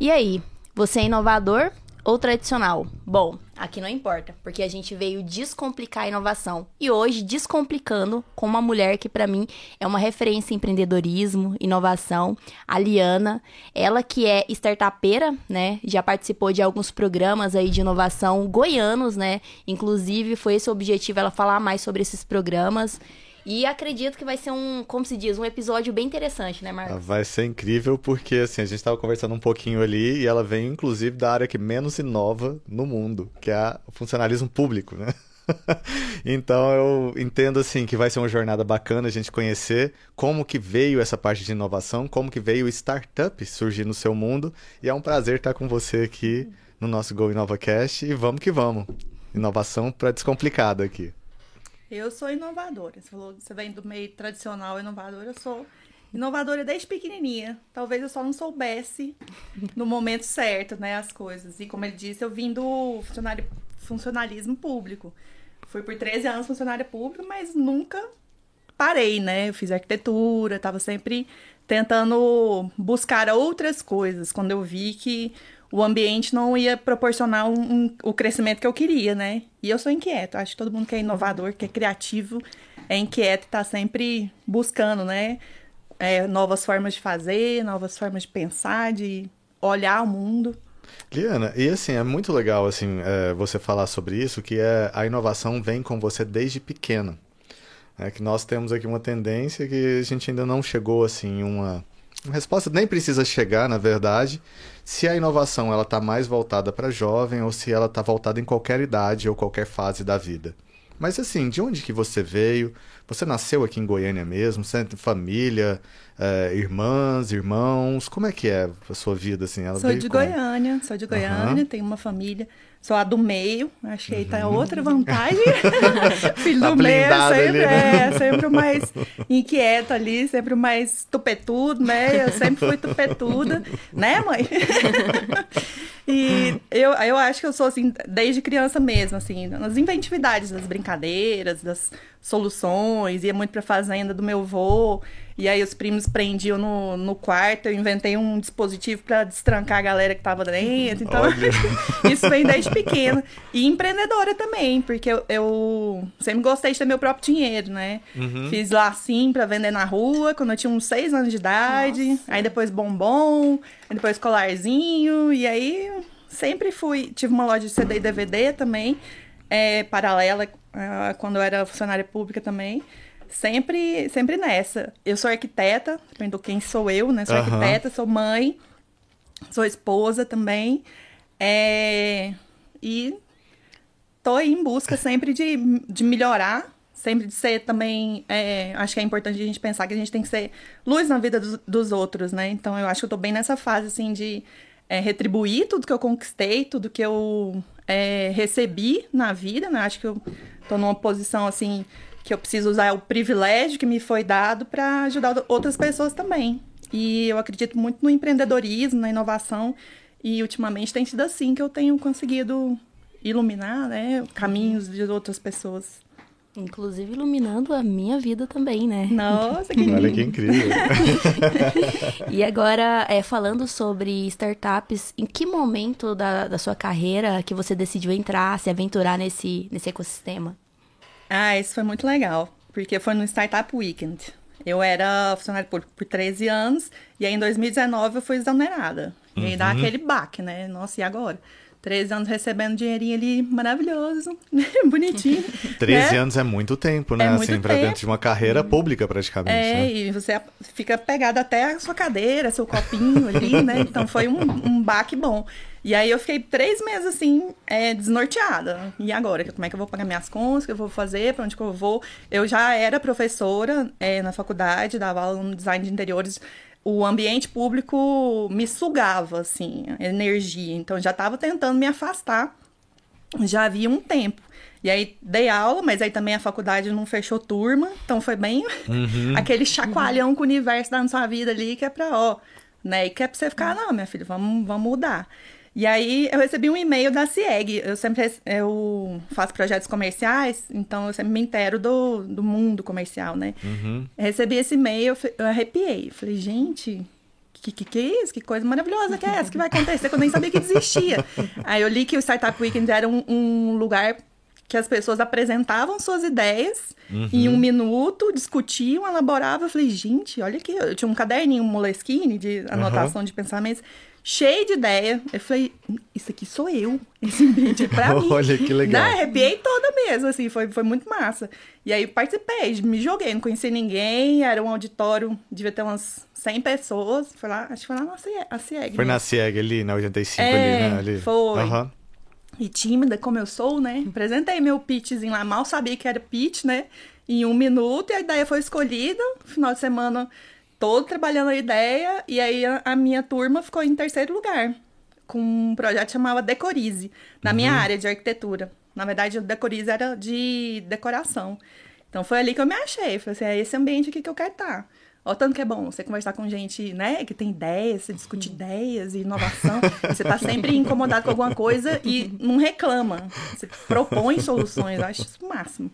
E aí, você é inovador ou tradicional? Bom, aqui não importa, porque a gente veio descomplicar a inovação. E hoje, descomplicando com uma mulher que para mim é uma referência em empreendedorismo, inovação, a Liana. Ela que é startupeira, né? Já participou de alguns programas aí de inovação goianos, né? Inclusive, foi esse o objetivo ela falar mais sobre esses programas. E acredito que vai ser um, como se diz, um episódio bem interessante, né, Marcos? Vai ser incrível porque, assim, a gente estava conversando um pouquinho ali e ela vem, inclusive, da área que menos inova no mundo, que é o funcionalismo público, né? então eu entendo assim que vai ser uma jornada bacana a gente conhecer como que veio essa parte de inovação, como que veio o startup surgir no seu mundo e é um prazer estar com você aqui no nosso Go InovaCast e vamos que vamos. Inovação para descomplicado aqui. Eu sou inovadora. Você falou você vem do meio tradicional inovadora, eu sou inovadora desde pequenininha. Talvez eu só não soubesse no momento certo, né, as coisas. E como ele disse, eu vim do funcionário, funcionalismo público. Fui por 13 anos funcionária pública, mas nunca parei, né? Eu fiz arquitetura, estava sempre tentando buscar outras coisas. Quando eu vi que o ambiente não ia proporcionar um, um, o crescimento que eu queria, né? E eu sou inquieto. Acho que todo mundo que é inovador, que é criativo, é inquieto, está sempre buscando, né? É, novas formas de fazer, novas formas de pensar, de olhar o mundo. Liana, e assim, é muito legal assim é, você falar sobre isso, que é a inovação vem com você desde pequena. É que nós temos aqui uma tendência que a gente ainda não chegou assim uma, uma resposta nem precisa chegar, na verdade, se a inovação ela está mais voltada para jovem ou se ela está voltada em qualquer idade ou qualquer fase da vida. Mas assim, de onde que você veio? Você nasceu aqui em Goiânia mesmo? Você tem família, é, irmãs, irmãos? Como é que é a sua vida assim? Ela sou de como? Goiânia, sou de Goiânia, uhum. tenho uma família Sou a do meio, acho que aí tá uhum. outra vantagem. Filho tá do meio é sempre, ali, né? é sempre o mais inquieto ali, sempre o mais tupetudo, né? Eu sempre fui tupetuda, né, mãe? e eu, eu acho que eu sou assim, desde criança mesmo, assim, nas inventividades, das brincadeiras, das soluções, ia muito pra fazenda do meu avô. E aí os primos prendiam no, no quarto, eu inventei um dispositivo para destrancar a galera que tava dentro. Então, isso vem desde pequena. E empreendedora também, porque eu, eu, sempre gostei de ter meu próprio dinheiro, né? Uhum. Fiz lá assim para vender na rua, quando eu tinha uns seis anos de idade. Nossa. Aí depois bombom, aí depois colarzinho. E aí sempre fui. Tive uma loja de CD e DVD também, é, paralela, quando eu era funcionária pública também sempre, sempre nessa. Eu sou arquiteta, depende de quem sou eu, né? Sou uhum. arquiteta, sou mãe, sou esposa também. É... E tô em busca sempre de, de melhorar, sempre de ser também. É... Acho que é importante a gente pensar que a gente tem que ser luz na vida dos, dos outros, né? Então eu acho que eu tô bem nessa fase, assim, de é, retribuir tudo que eu conquistei, tudo que eu é, recebi na vida, né? Acho que eu tô numa posição, assim que eu preciso usar o privilégio que me foi dado para ajudar outras pessoas também. E eu acredito muito no empreendedorismo, na inovação, e ultimamente tem sido assim que eu tenho conseguido iluminar, né, caminhos de outras pessoas. Inclusive iluminando a minha vida também, né? Nossa, que lindo. Olha que incrível. e agora, é, falando sobre startups, em que momento da, da sua carreira que você decidiu entrar, se aventurar nesse, nesse ecossistema? Ah, isso foi muito legal, porque foi no Startup Weekend. Eu era funcionária pública por 13 anos, e aí em 2019 eu fui exonerada. E aí dá uhum. aquele baque, né? Nossa, e agora? 13 anos recebendo dinheirinho ali maravilhoso, bonitinho. 13 né? anos é muito tempo, né? É muito assim, pra dentro de uma carreira pública, praticamente. É, né? e você fica pegado até a sua cadeira, seu copinho ali, né? Então foi um, um baque bom. E aí eu fiquei três meses assim, é, desnorteada. E agora? Como é que eu vou pagar minhas contas? O que eu vou fazer? Pra onde que eu vou? Eu já era professora é, na faculdade, dava aula no design de interiores. O ambiente público me sugava, assim, energia. Então já estava tentando me afastar. Já havia um tempo. E aí dei aula, mas aí também a faculdade não fechou turma. Então foi bem uhum. aquele chacoalhão uhum. que o universo dá na sua vida ali, que é pra, ó, né? E que é pra você ficar, não, minha filha, vamos, vamos mudar. E aí eu recebi um e-mail da CIEG. Eu sempre eu faço projetos comerciais, então eu sempre me intero do, do mundo comercial, né? Uhum. recebi esse e-mail, eu, eu arrepiei. Falei, gente, que, que, que é isso? Que coisa maravilhosa que é essa que vai acontecer? Que eu nem sabia que existia. Aí eu li que o Startup Weekend era um, um lugar que as pessoas apresentavam suas ideias uhum. em um minuto, discutiam, elaboravam. Eu falei, gente, olha aqui, eu tinha um caderninho, um Moleskine de anotação uhum. de pensamentos cheio de ideia. Eu falei, isso aqui sou eu. Esse ambiente é pra mim. Olha que legal. Né? Arrepiei toda mesmo, assim, foi, foi muito massa. E aí participei, me joguei, não conheci ninguém, era um auditório, devia ter umas 100 pessoas. Foi lá, acho que foi lá na CIEG. Foi na CIEG ali, na 85 é, ali, né? Ali. Foi. Uhum. E tímida como eu sou, né? Apresentei meu pitchzinho lá, mal sabia que era pitch, né? Em um minuto, e a ideia foi escolhida. Final de semana todo trabalhando a ideia, e aí a, a, minha turma ficou em terceiro lugar, com um projeto que chamava Decorize, na uhum. minha área de arquitetura. Na verdade, o Decorize era de decoração. Então foi ali que eu me achei. Falei assim, é esse ambiente aqui que eu quero estar. Olha tanto que é bom você conversar com gente, né, que tem ideias, você discute ideias e inovação. você tá sempre incomodado com alguma coisa e não reclama. Você propõe soluções. Eu acho isso o máximo.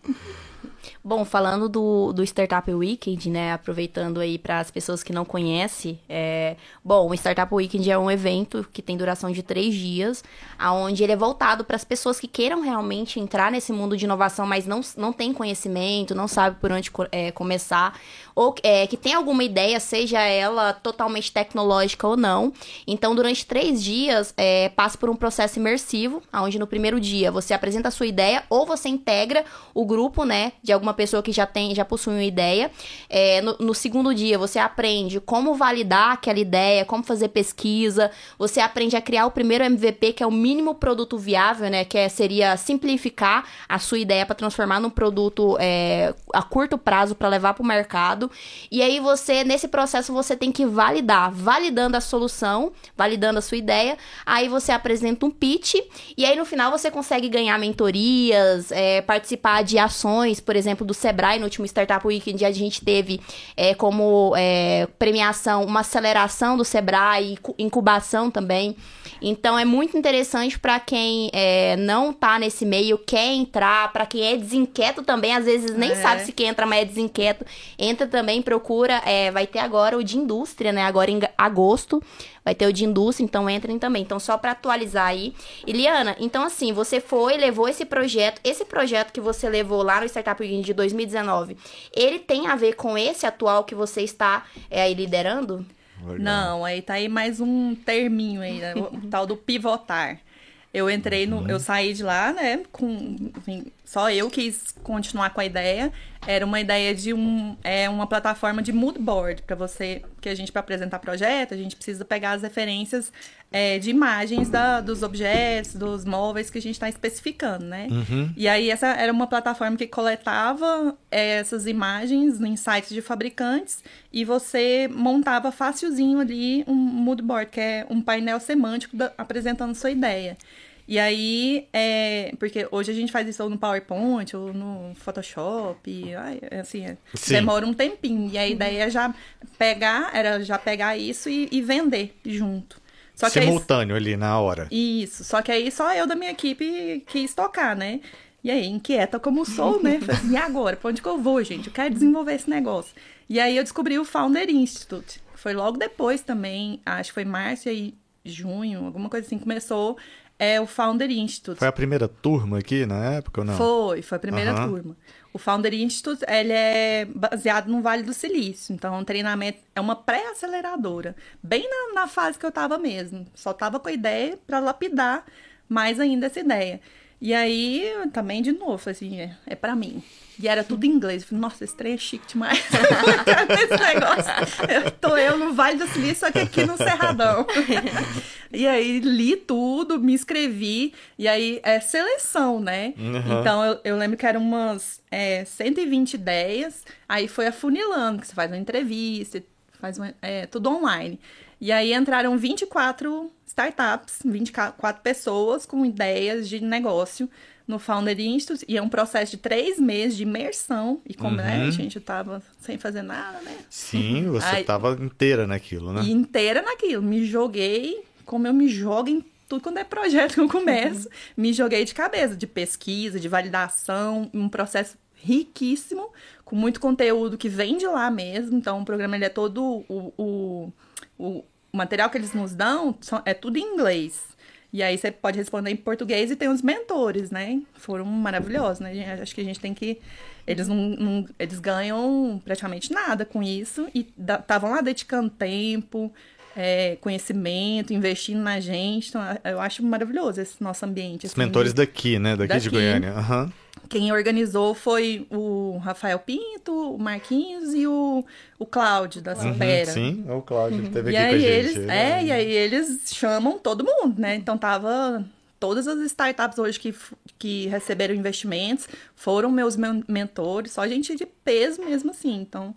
Bom, falando do, do Startup Weekend, né? Aproveitando aí para as pessoas que não conhecem, é... bom, o Startup Weekend é um evento que tem duração de três dias, aonde ele é voltado para as pessoas que queiram realmente entrar nesse mundo de inovação, mas não, não tem conhecimento, não sabe por onde é, começar, ou é, que tem alguma ideia, seja ela totalmente tecnológica ou não. Então, durante três dias, é, passa por um processo imersivo, onde no primeiro dia você apresenta a sua ideia ou você integra o grupo, né, de alguma pessoa que já tem, já possui uma ideia. É, no, no, segundo dia, você aprende como validar aquela ideia, como fazer pesquisa. Você aprende a criar o primeiro MVP, que é o mínimo produto viável, né? Que é, seria simplificar a sua ideia para transformar num produto é, a curto prazo para levar para o mercado. E aí você, nesse processo, você tem que validar, validando a solução, validando a sua ideia. Aí você apresenta um pitch e aí no final você consegue ganhar mentorias, é, participar de ações, por exemplo, do Sebrae, no último Startup Weekend, a gente teve é, como é, premiação uma aceleração do Sebrae, incubação também. Então é muito interessante para quem é, não tá nesse meio, quer entrar, para quem é desinquieto também, às vezes nem é. sabe se quer entrar, mas é desinquieto, entra também, procura, é, vai ter agora o de indústria, né? Agora em agosto vai ter o de indústria, então entrem também. Então, só para atualizar aí. Iliana, então assim, você foi, levou esse projeto, esse projeto que você levou lá no Startup Weekend de 2019, ele tem a ver com esse atual que você está é, aí liderando? Legal. Não, aí tá aí mais um terminho aí, né? o tal do pivotar. Eu entrei no. Uhum. Eu saí de lá, né? Com. Enfim, só eu quis continuar com a ideia. Era uma ideia de um, é, uma plataforma de mood board para você, que a gente para apresentar projeto, a gente precisa pegar as referências é, de imagens da, dos objetos, dos móveis que a gente está especificando, né? Uhum. E aí essa era uma plataforma que coletava é, essas imagens em sites de fabricantes e você montava facilzinho ali um mood board, que é um painel semântico da, apresentando sua ideia. E aí, é, porque hoje a gente faz isso ou no PowerPoint ou no Photoshop, ai, é assim, é, demora um tempinho. E a ideia é já pegar, era já pegar isso e, e vender junto. Só Simultâneo aí, ali na hora. Isso, só que aí só eu da minha equipe quis tocar, né? E aí, inquieta como sou, né? Falei assim, e agora? Pra onde que eu vou, gente? Eu quero desenvolver esse negócio. E aí eu descobri o Founder Institute. Foi logo depois também, acho que foi março e junho, alguma coisa assim, começou é o Founder Institute. Foi a primeira turma aqui na época ou não? Foi, foi a primeira uhum. turma. O Founder Institute, ele é baseado no Vale do Silício. Então, o treinamento é uma pré-aceleradora. Bem na, na, fase que eu estava mesmo. Só estava com a ideia para lapidar mais ainda essa ideia. E aí, também, de novo, falei assim, é, é para mim. E era tudo em inglês. Eu falei, nossa, esse trem é chique demais. esse negócio. Eu tô eu no Vale do Silício, só que aqui no Cerradão. e aí li tudo, me inscrevi. E aí é seleção, né? Uhum. Então eu, eu, lembro que eram umas é, 120 ideias. Aí foi afunilando, que você faz uma entrevista, faz uma, é, tudo online. E aí entraram 24 startups, 24 pessoas com ideias de negócio no Founder Institute, e é um processo de três meses de imersão. E como, né, uhum. né, gente, eu tava sem fazer nada, né? Sim, você Aí, tava inteira naquilo, né? Inteira naquilo. Me joguei, como eu me jogo em tudo quando é projeto que eu começo, uhum. me joguei de cabeça, de pesquisa, de validação, um processo riquíssimo, com muito conteúdo que vem de lá mesmo. Então, o programa ele é todo o, o, o material que eles nos dão é tudo em inglês. E aí você pode responder em português e tem os mentores, né? Foram maravilhosos, né? Acho que a gente tem que. Eles não, não- eles ganham praticamente nada com isso e estavam lá dedicando tempo, é, conhecimento, investindo na gente. Então, eu acho maravilhoso esse nosso ambiente. Os mentores de- daqui, né? Daqui, de Daqui. Goiânia. Aham. Quem organizou foi o Rafael Pinto, o Marquinhos e o, o Cláudio da Supera. Uhum, sim, o Cláudio que esteve E aqui aí com a gente. eles, Ele é, e aí eles chamam todo mundo, né? Então tava todas as startups hoje que, que receberam investimentos foram meus men- mentores, só gente de peso mesmo assim. Então,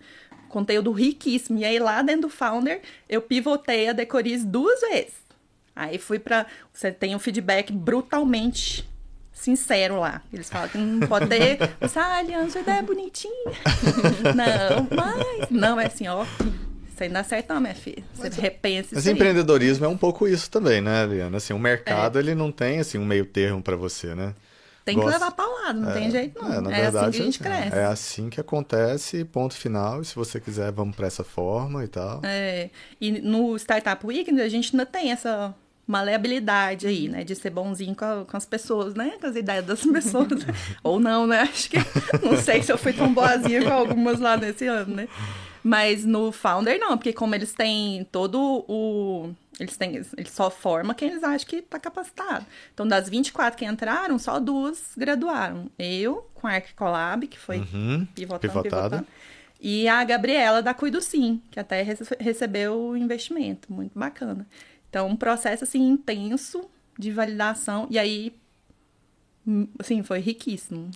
conteúdo riquíssimo. E aí lá dentro do Founder, eu pivotei a Decoriz duas vezes. Aí fui pra. Você tem um feedback brutalmente sincero lá. Eles falam que não pode ter. Você, ah, Aliança, sua ideia é bonitinha. não, mas. Não, é assim, ó. Isso aí não dá certo, não, minha filha. Você repensa Mas aí. empreendedorismo é um pouco isso também, né, Liana? Assim, o mercado, É. ele não tem, assim, um meio termo pra você, né? Tem que Gosto- levar pra um lado, não tem jeito, não. É, É, na assim verdade, que a gente é, cresce. é assim que acontece, ponto final. E se você quiser, vamos pra essa forma e tal. É, e no Startup Weekend a gente ainda tem essa maleabilidade aí, né? De ser bonzinho com, a- com as pessoas, né? Com as ideias das pessoas. Ou não, né? Acho que. Não sei se eu fui tão boazinha com algumas lá nesse ano, né? Mas no Founder não, porque como eles têm todo o. Eles têm. Eles só formam quem eles acham que tá capacitado. Então, das 24 que entraram, só duas graduaram. Eu, com a Arquicolab, que foi Uhum, pivotando, pivotada. pivotando. E a Gabriela da Cuido Sim, que até rece- recebeu o investimento, muito bacana. Então, um processo assim intenso de validação e aí hum, assim, foi riquíssimo.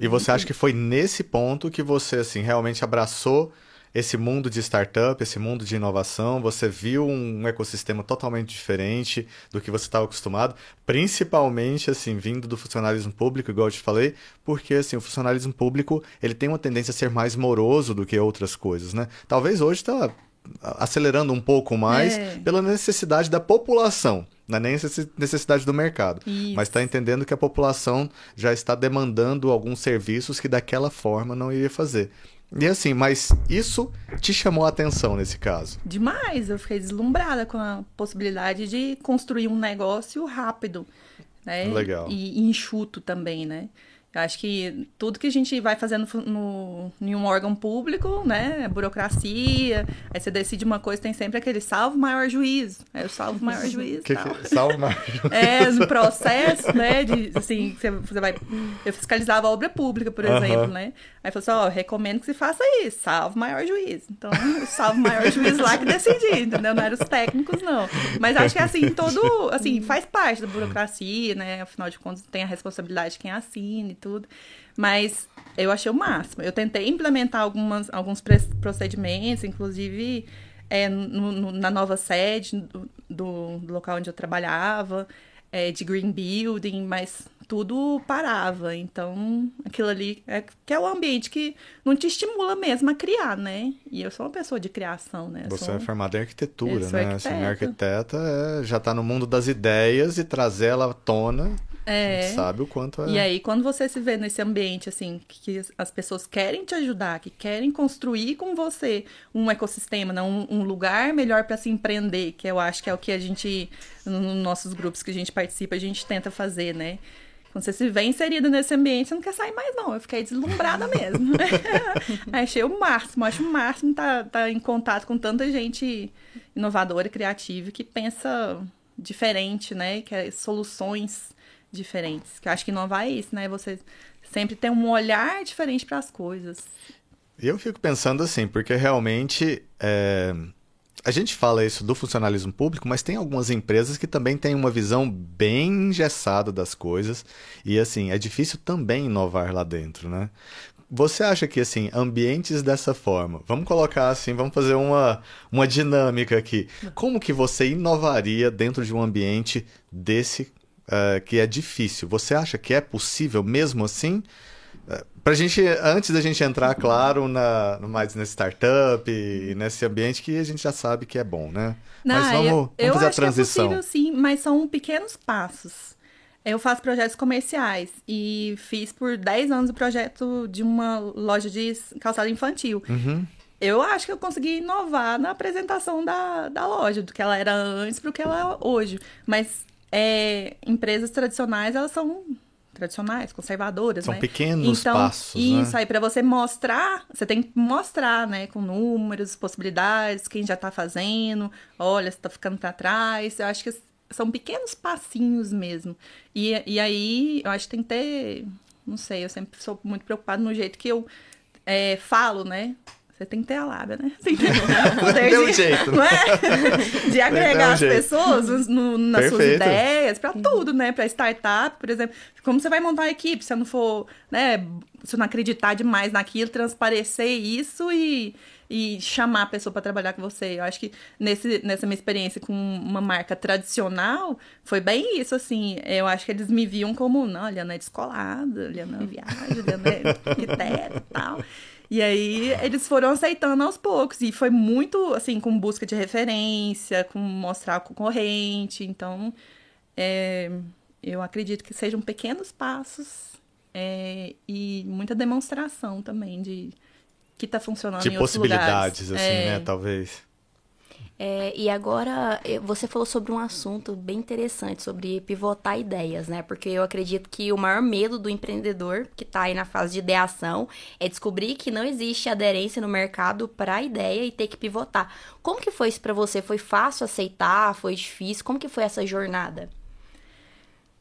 E você acha que foi nesse ponto que você, assim, realmente abraçou esse mundo de startup, esse mundo de inovação? Você viu um ecossistema totalmente diferente do que você estava acostumado? Principalmente, assim, vindo do funcionalismo público, igual eu te falei, porque, assim, o funcionalismo público, ele tem uma tendência a ser mais moroso do que outras coisas, né? Talvez hoje está acelerando um pouco mais É. pela necessidade da população, não é nem necessi- necessidade do mercado. Isso. Mas está entendendo que a população já está demandando alguns serviços que daquela forma não iria fazer. E assim, mas isso te chamou a atenção nesse caso. Demais, eu fiquei deslumbrada com a possibilidade de construir um negócio rápido, né? Legal. E enxuto também, né? Eu acho que tudo que a gente vai fazendo no, em um órgão público, né? É burocracia. Aí você decide uma coisa, tem sempre aquele salvo maior juízo. Aí eu salvo maior juízo. Que, que, salve, Mário. É, no processo, né? De, assim, você, você vai. Eu fiscalizava a obra pública, por exemplo, né? Aí falou assim: ó, eu recomendo que você faça isso, salvo maior juízo. Então, o salvo maior juízo lá que decidir, entendeu? Não eram os técnicos, não. Mas acho que assim, todo. Assim, faz parte da burocracia, né? Afinal de contas, tem a responsabilidade de quem assina e tudo. Mas eu achei o máximo. Eu tentei implementar algumas, alguns procedimentos, inclusive é, no- no- na nova sede do, do- local onde eu trabalhava, é, de green building, mas tudo parava. Então, aquilo ali é que é o ambiente que não te estimula mesmo a criar, né? E eu sou uma pessoa de criação, né? Você sou- é formada em arquitetura, né? Assim, arquiteta. arquiteta é- já está no mundo das ideias e trazer ela à tona, a É. gente sabe o quanto é. E aí, quando você se vê nesse ambiente, assim, que as pessoas querem te ajudar, que querem construir com você um ecossistema, né? um, um lugar melhor para se empreender, que eu acho que é o que a gente, nos nossos grupos que a gente participa, a gente tenta fazer, né? Quando você se vê inserido nesse ambiente, você não quer sair mais, não. Eu fiquei deslumbrada mesmo. Achei o máximo, acho o máximo estar tá, em contato com tanta gente inovadora e criativa que pensa diferente, né? Que é soluções diferentes. Que eu acho que inovar é isso, né? Você sempre tem um olhar diferente para as coisas. Eu fico pensando assim, porque realmente é, a gente fala isso do funcionalismo público, mas tem algumas empresas que também têm uma visão bem engessada das coisas e assim é difícil também inovar lá dentro, né? Você acha que assim ambientes dessa forma, vamos colocar assim, vamos fazer uma, uma dinâmica aqui, como que você inovaria dentro de um ambiente desse eh, que é difícil? Você acha que é possível mesmo assim? Pra gente, antes da gente entrar, claro, na, mais nesse startup e nesse ambiente que a gente já sabe que é bom, né? mas Não, vamos, eu, vamos eu fazer a acho que é transição. possível sim, mas são pequenos passos. Eu faço projetos comerciais e fiz por 10 anos o projeto de uma loja de calçado infantil. Uhum. eu acho que eu consegui inovar na apresentação da, da loja, do que ela era antes para o que ela é hoje. Mas é, empresas tradicionais, elas são tradicionais, conservadoras, São né? pequenos então, passos, Isso, né? aí para você mostrar, você tem que mostrar, né, com números, possibilidades, quem já tá fazendo, olha, você tá ficando para trás. Eu acho que são pequenos passinhos mesmo. E, e aí, eu acho que tem que ter, não sei, eu sempre sou muito preocupada no jeito que eu é, falo, né? Você tem que ter a lábia, né? Tem que ter Tem um de, jeito. não é? de agregar as jeito. pessoas no- nas suas Perfeito. ideias, pra tudo, né? Pra startup, por exemplo. Como você vai montar uma equipe se eu não for, né? Se eu não acreditar demais naquilo, transparecer isso e, e chamar a pessoa pra trabalhar com você. Eu acho que nesse, nessa minha experiência com uma marca tradicional, foi bem isso, assim. Eu acho que eles me viam como, não, Liana é descolada, Liana viaja, a Liana é arquiteta e tal. E aí eles foram aceitando aos poucos. E foi muito, assim, com busca de referência, com mostrar o concorrente. Então, é, eu acredito que sejam pequenos passos é, e muita demonstração também de que tá funcionando De em outros lugares. possibilidades, assim, É, né? Talvez. É, e agora eh, você falou sobre um assunto bem interessante, sobre pivotar ideias, né? Porque eu acredito que o maior medo do empreendedor que está aí na fase de ideação é descobrir que não existe aderência no mercado para a ideia e ter que pivotar. Como que foi isso para você? Foi fácil aceitar? Foi difícil? Como que foi essa jornada?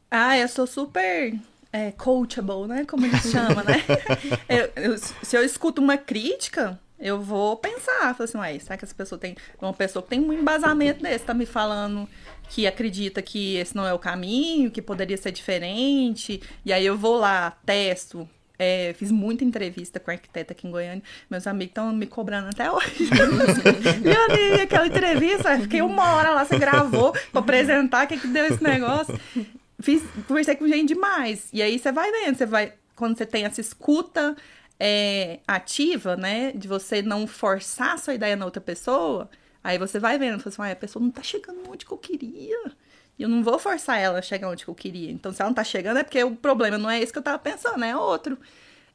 Ah, eu sou super é, coachable, né? Como eles chamam, né? Eu- eu- se eu escuto uma crítica, eu vou pensar, falo assim, ué, será que essa pessoa tem. Uma pessoa que tem um embasamento desse, tá me falando que acredita que esse não é o caminho, que poderia ser diferente. E aí eu vou lá, testo. é, fiz muita entrevista com arquiteta aqui em Goiânia. Meus amigos estão me cobrando até hoje. Leone, aquela entrevista, fiquei uma hora lá, você gravou pra apresentar o que, que deu esse negócio. Fiz, conversei com gente demais. E aí você vai vendo, você vai. Quando você tem essa escuta é, ativa, né? De você não forçar a sua ideia na outra pessoa, aí você vai vendo, fala assim, "Ué, a pessoa não tá chegando onde que eu queria. E eu não vou forçar ela a chegar onde que eu queria. Então, se ela não tá chegando, é porque o problema não é esse que eu tava pensando, é outro.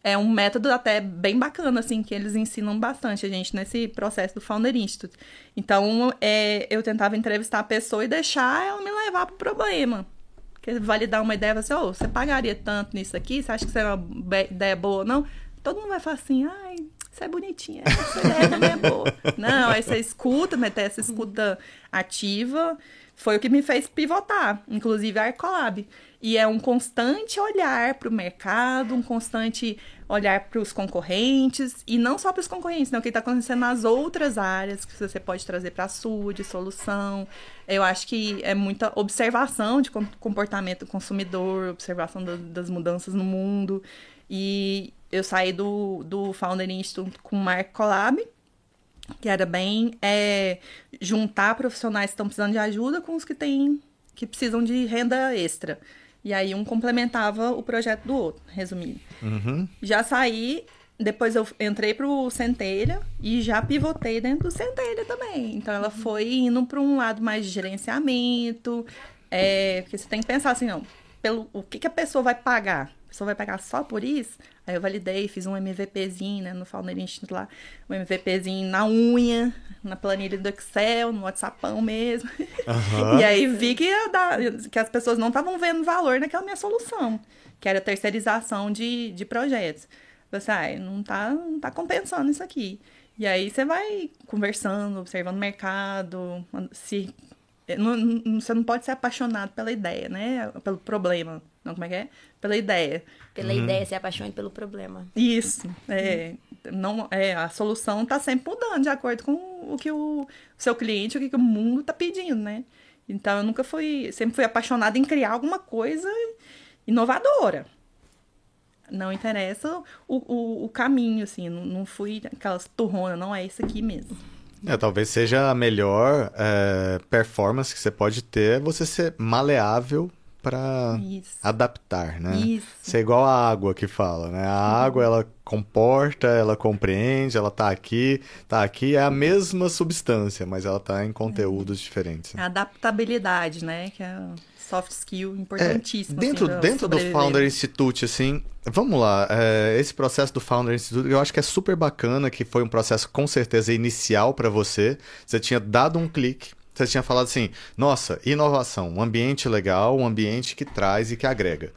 É um método até bem bacana, assim, que eles ensinam bastante a gente nesse processo do Founder Institute. Então, é, eu tentava entrevistar a pessoa e deixar ela me levar pro problema. Porque validar uma ideia, você, oh, você pagaria tanto nisso aqui? Você acha que isso é uma ideia boa ou não? Todo mundo vai falar assim, ai, isso é bonitinha, essa ideia também é boa. Não, você escuta, ter essa escuta ativa, foi o que me fez pivotar, inclusive a Arcolab. E é um constante olhar para o mercado, um constante olhar para os concorrentes, e não só para os concorrentes, né? O que está acontecendo nas outras áreas que você pode trazer para a sua, de solução. Eu acho que é muita observação de com- comportamento do consumidor, observação do- das mudanças no mundo. E eu saí do, do Founder Institute com o Marco Collab, que era bem é, juntar profissionais que estão precisando de ajuda com os que têm que precisam de renda extra. E aí um complementava o projeto do outro, resumindo. Uhum. Já saí, depois eu entrei pro Centelha e já pivotei dentro do Centelha também. Então ela foi indo para um lado mais de gerenciamento, é, porque você tem que pensar assim, não, pelo o que, que a pessoa vai pagar? A pessoa vai pagar só por isso? Aí eu validei, fiz um MVPzinho, né, no Founder Institute lá, um MVPzinho na unha, na planilha do Excel, no WhatsAppão mesmo. Aham. E aí vi que, ia dar- que as pessoas não estavam vendo valor naquela minha solução, que era terceirização de, de projetos. Você, ah, não tá, não tá compensando isso aqui. E aí você vai conversando, observando o mercado, se não- não- você não pode ser apaixonado pela ideia, né? Pelo problema. Não, como é que é? Pela ideia. Pela ideia, se apaixone pelo problema. Isso. É, não, é, a solução está sempre mudando de acordo com o que o seu cliente, o que, que o mundo está pedindo, né? Então eu nunca fui, sempre fui apaixonada em criar alguma coisa inovadora. Não interessa o, o, o caminho, assim, não, não fui aquelas turronas, não é isso aqui mesmo. É, talvez seja a melhor é, performance que você pode ter é você ser maleável para adaptar, né? Isso. Isso é igual a água que fala, né? A água, ela comporta, ela compreende, ela tá aqui, tá aqui, é a mesma substância, mas ela tá em conteúdos diferentes. A adaptabilidade, né? Que é soft skill importantíssimo. É, dentro assim, dentro do. Founder Institute, assim, vamos lá, é, esse processo do Founder Institute, eu acho que é super bacana, que foi um processo com certeza inicial para você. Você tinha dado um clique, você tinha falado assim, nossa, inovação, um ambiente legal, um ambiente que traz e que agrega.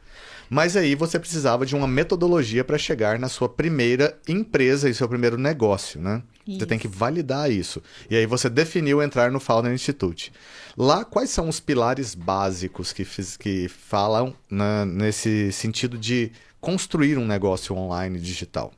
Mas aí você precisava de uma metodologia para chegar na sua primeira empresa e seu primeiro negócio, né? Você Isso. tem que validar isso. E aí você definiu entrar no Founder Institute. Lá, quais são os pilares básicos que, fiz- que falam na- nesse sentido de construir um negócio online digital?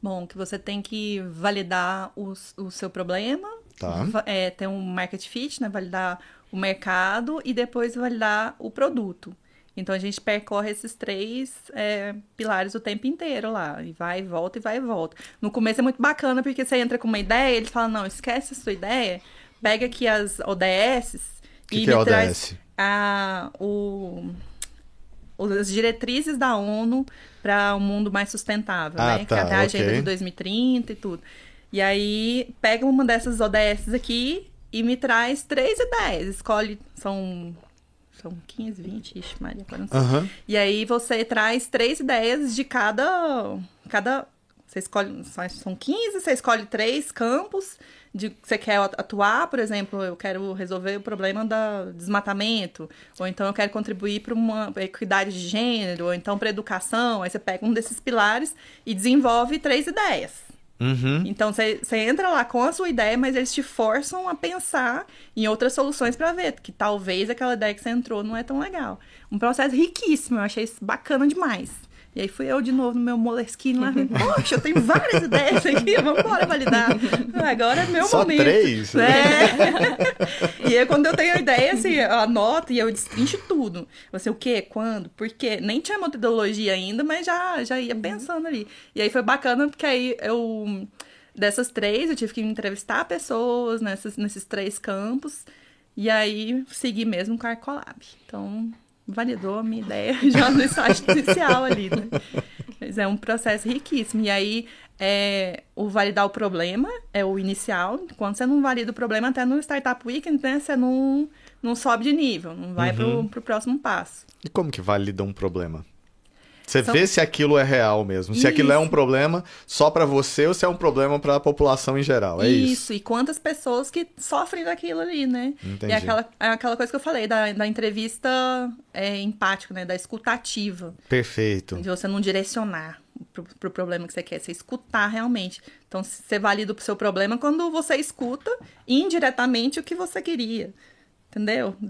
Bom, que você tem que validar o, o seu problema, Tá. é, ter um market fit, né? Validar o mercado e depois validar o produto. Então a gente percorre esses três é, pilares o tempo inteiro lá. E vai e volta e vai e volta. No começo é muito bacana porque você entra com uma ideia, eles falam, não, esquece a sua ideia, pega aqui as ODS que, e que é traz a, o, as diretrizes da ONU para um mundo mais sustentável, Ah, né? que tá, é até a agenda ok. de 2030 e tudo. E aí, pega uma dessas ODS aqui e me traz três ideias. Escolhe, são, são 15, 20, ixi, Maria, agora não sei. Aham. E aí você traz três ideias de cada. cada você escolhe. são- São 15, você escolhe três campos de que você quer atuar, por exemplo, eu quero resolver o problema do desmatamento, ou então eu quero contribuir para uma equidade de gênero, ou então para educação. Aí você pega um desses pilares e desenvolve três ideias. Uhum. Então você entra lá com a sua ideia, mas eles te forçam a pensar em outras soluções para ver que talvez aquela ideia que você entrou não é tão legal. Um processo riquíssimo, eu achei isso bacana demais. E aí fui eu de novo no meu Moleskine lá, poxa, eu tenho várias ideias aqui, vamos embora validar. Agora é meu Só momento. três? É. e aí, quando eu tenho a ideia, assim, eu anoto e eu destrincho tudo. Você, o quê? Quando? Por quê? Nem tinha metodologia ainda, mas já, já ia pensando ali. E aí foi bacana, porque aí eu... Dessas três, eu tive que entrevistar pessoas nessas, nesses três campos. E aí, segui mesmo com a Arcolab. Então, validou a minha ideia já no estágio inicial ali, né? Mas é um processo riquíssimo. E aí, é, o validar o problema é o inicial. Quando você não valida o problema, até no Startup Weekend, né? Você não, não sobe de nível, não vai Uhum. pro, pro próximo passo. E como que valida um problema? Você São- vê se aquilo é real mesmo. Se aquilo é um Isso. problema só pra você ou se é um problema pra população em geral. É isso. e quantas pessoas que sofrem daquilo ali, né? Entendi. E é aquela, é aquela coisa que eu falei, da, da entrevista é, empática, né? Da escutativa. Perfeito. De você não direcionar pro, pro problema que você quer, você escutar realmente. Então, você valida o seu problema quando você escuta indiretamente o que você queria. Entendeu?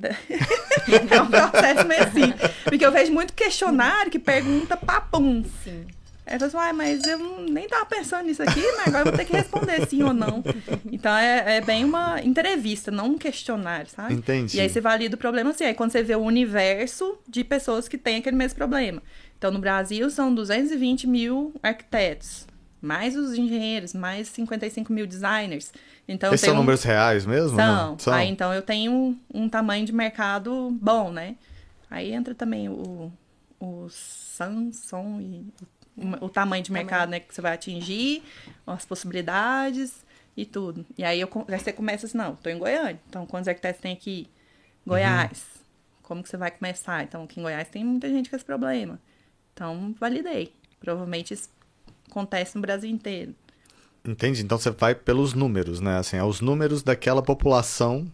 É um processo meio assim. Porque eu vejo muito questionário que pergunta papum. Sim. Aí eu falo assim, "Uai, mas eu não- nem tava pensando nisso aqui, mas agora eu vou ter que responder sim ou não. Então é, é bem uma entrevista, não um questionário, sabe? Entendi. E aí você valida o problema assim, aí quando você vê o universo de pessoas que têm aquele mesmo problema. Então no Brasil são 220 mil arquitetos, mais os engenheiros, mais 55 mil designers. Então Esses são um- números reais mesmo? são. Não? Aí então eu tenho um, um tamanho de mercado bom, né? Aí entra também o, o Samsung e o, o tamanho de mercado né, que você vai atingir, as possibilidades e tudo. E aí, eu, aí você começa assim, não, tô em Goiânia. Então, quantos arquitetos tem aqui? Goiás. Como que você vai começar? Então, aqui em Goiás tem muita gente com esse problema. Então, validei. Provavelmente isso acontece no Brasil inteiro. Entendi. Então você vai pelos números, né? Assim, é os números daquela população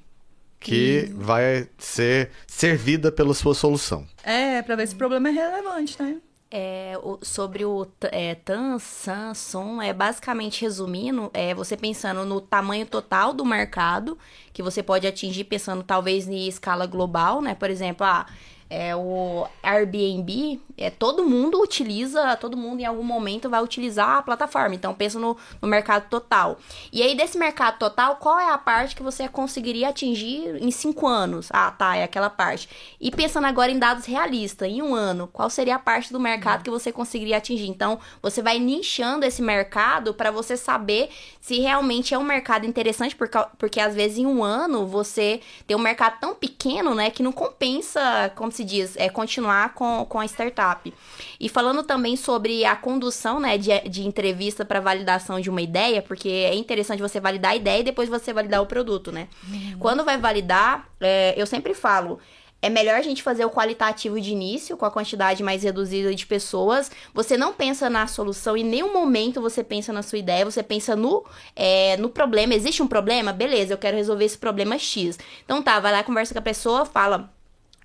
que vai ser servida pela sua solução. É, pra ver se o problema é relevante, né? É, o- sobre o t- é, TAN, SAN, SOM, é basicamente resumindo, é você pensando no tamanho total do mercado, que você pode atingir pensando talvez em escala global, né? Por exemplo, ah, é, o Airbnb, é, todo mundo utiliza, todo mundo em algum momento vai utilizar a plataforma. Então, pensa no, no mercado total. E aí, desse mercado total, qual é a parte que você conseguiria atingir em cinco anos? Ah, tá, é aquela parte. E pensando agora em dados realistas, em um ano, qual seria a parte do mercado que você conseguiria atingir? Então, você vai nichando esse mercado para você saber se realmente é um mercado interessante, porque, porque às vezes em um ano você tem um mercado tão pequeno, né, que não compensa, como se se diz, é continuar com, com a startup. E falando também sobre a condução, né, de, de entrevista para validação de uma ideia, porque é interessante você validar a ideia e depois você validar o produto, né? Uhum. Quando vai validar, é, eu sempre falo, é melhor a gente fazer o qualitativo de início, com a quantidade mais reduzida de pessoas. Você não pensa na solução, em nenhum momento você pensa na sua ideia, você pensa no, é, no problema. Existe um problema? Beleza, eu quero resolver esse problema X. Então tá, vai lá, conversa com a pessoa, fala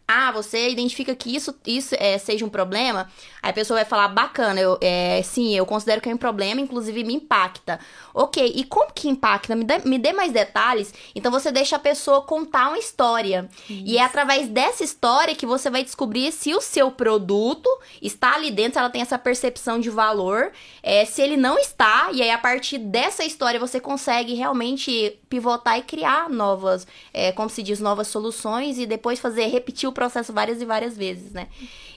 ah, você identifica que isso, isso é, seja um problema, aí a pessoa vai falar, bacana, eu, é, sim, eu considero que é um problema, inclusive me impacta. Ok, e como que impacta? Me dê, me dê mais detalhes. Então você deixa a pessoa contar uma história. Isso. E é através dessa história que você vai descobrir se o seu produto está ali dentro, se ela tem essa percepção de valor, é, se ele não está, e aí a partir dessa história você consegue realmente pivotar e criar novas, é, como se diz, novas soluções e depois fazer repetir o processo várias e várias vezes, né?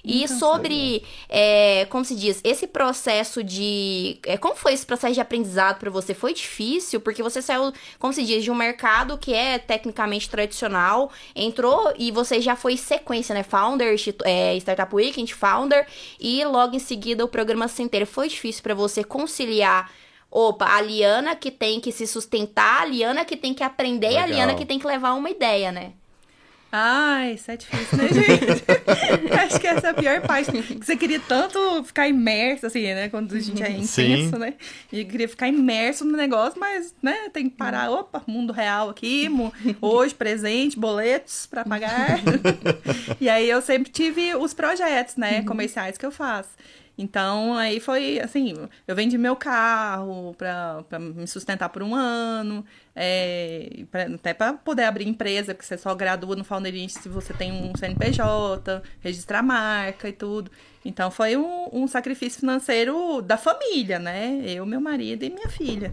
E então, sobre, é, como se diz, esse processo de. É, como foi esse processo de aprendizado para você? Foi difícil? Porque você saiu, como se diz, de um mercado que é tecnicamente tradicional, entrou e você já foi sequência, né? Founder, é, Startup Weekend, Founder, e logo em seguida o programa Centeira. Foi difícil para você conciliar Opa, a Liana que tem que se sustentar, a Liana que tem que aprender Legal. e a Liana que tem que levar uma ideia, né? Ai, isso é difícil, né, gente? Acho que essa é a pior parte. Que você queria tanto ficar imerso, assim, né? Quando a gente é intenso, Sim. né? E queria ficar imerso no negócio, mas, né, tem que parar. Opa, mundo real aqui, hoje, presente, boletos para pagar. e aí eu sempre tive os projetos, né, uhum. comerciais que eu faço. Então, aí foi assim, eu vendi meu carro para me sustentar por um ano, é, pra, até para poder abrir empresa, porque você só gradua no Founderinch se você tem um CNPJ, registrar marca e tudo. Então, foi um, um sacrifício financeiro da família, né? Eu, meu marido e minha filha.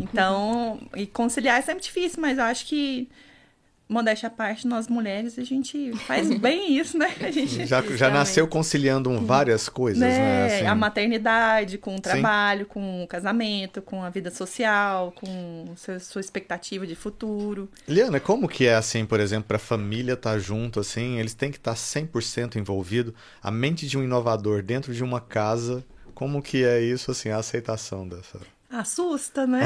Então, e conciliar é sempre difícil, mas eu acho que modéstia à parte, nós mulheres, a gente faz bem isso, né? A gente já, já nasceu conciliando várias coisas, né? né? Assim... A maternidade, com o trabalho, Sim. com o casamento, com a vida social, com sua, sua expectativa de futuro. Liana, como que é assim, por exemplo, para a família estar tá junto, assim, eles têm que estar tá 100% envolvido, a mente de um inovador dentro de uma casa, como que é isso, assim, a aceitação dessa... Assusta, né?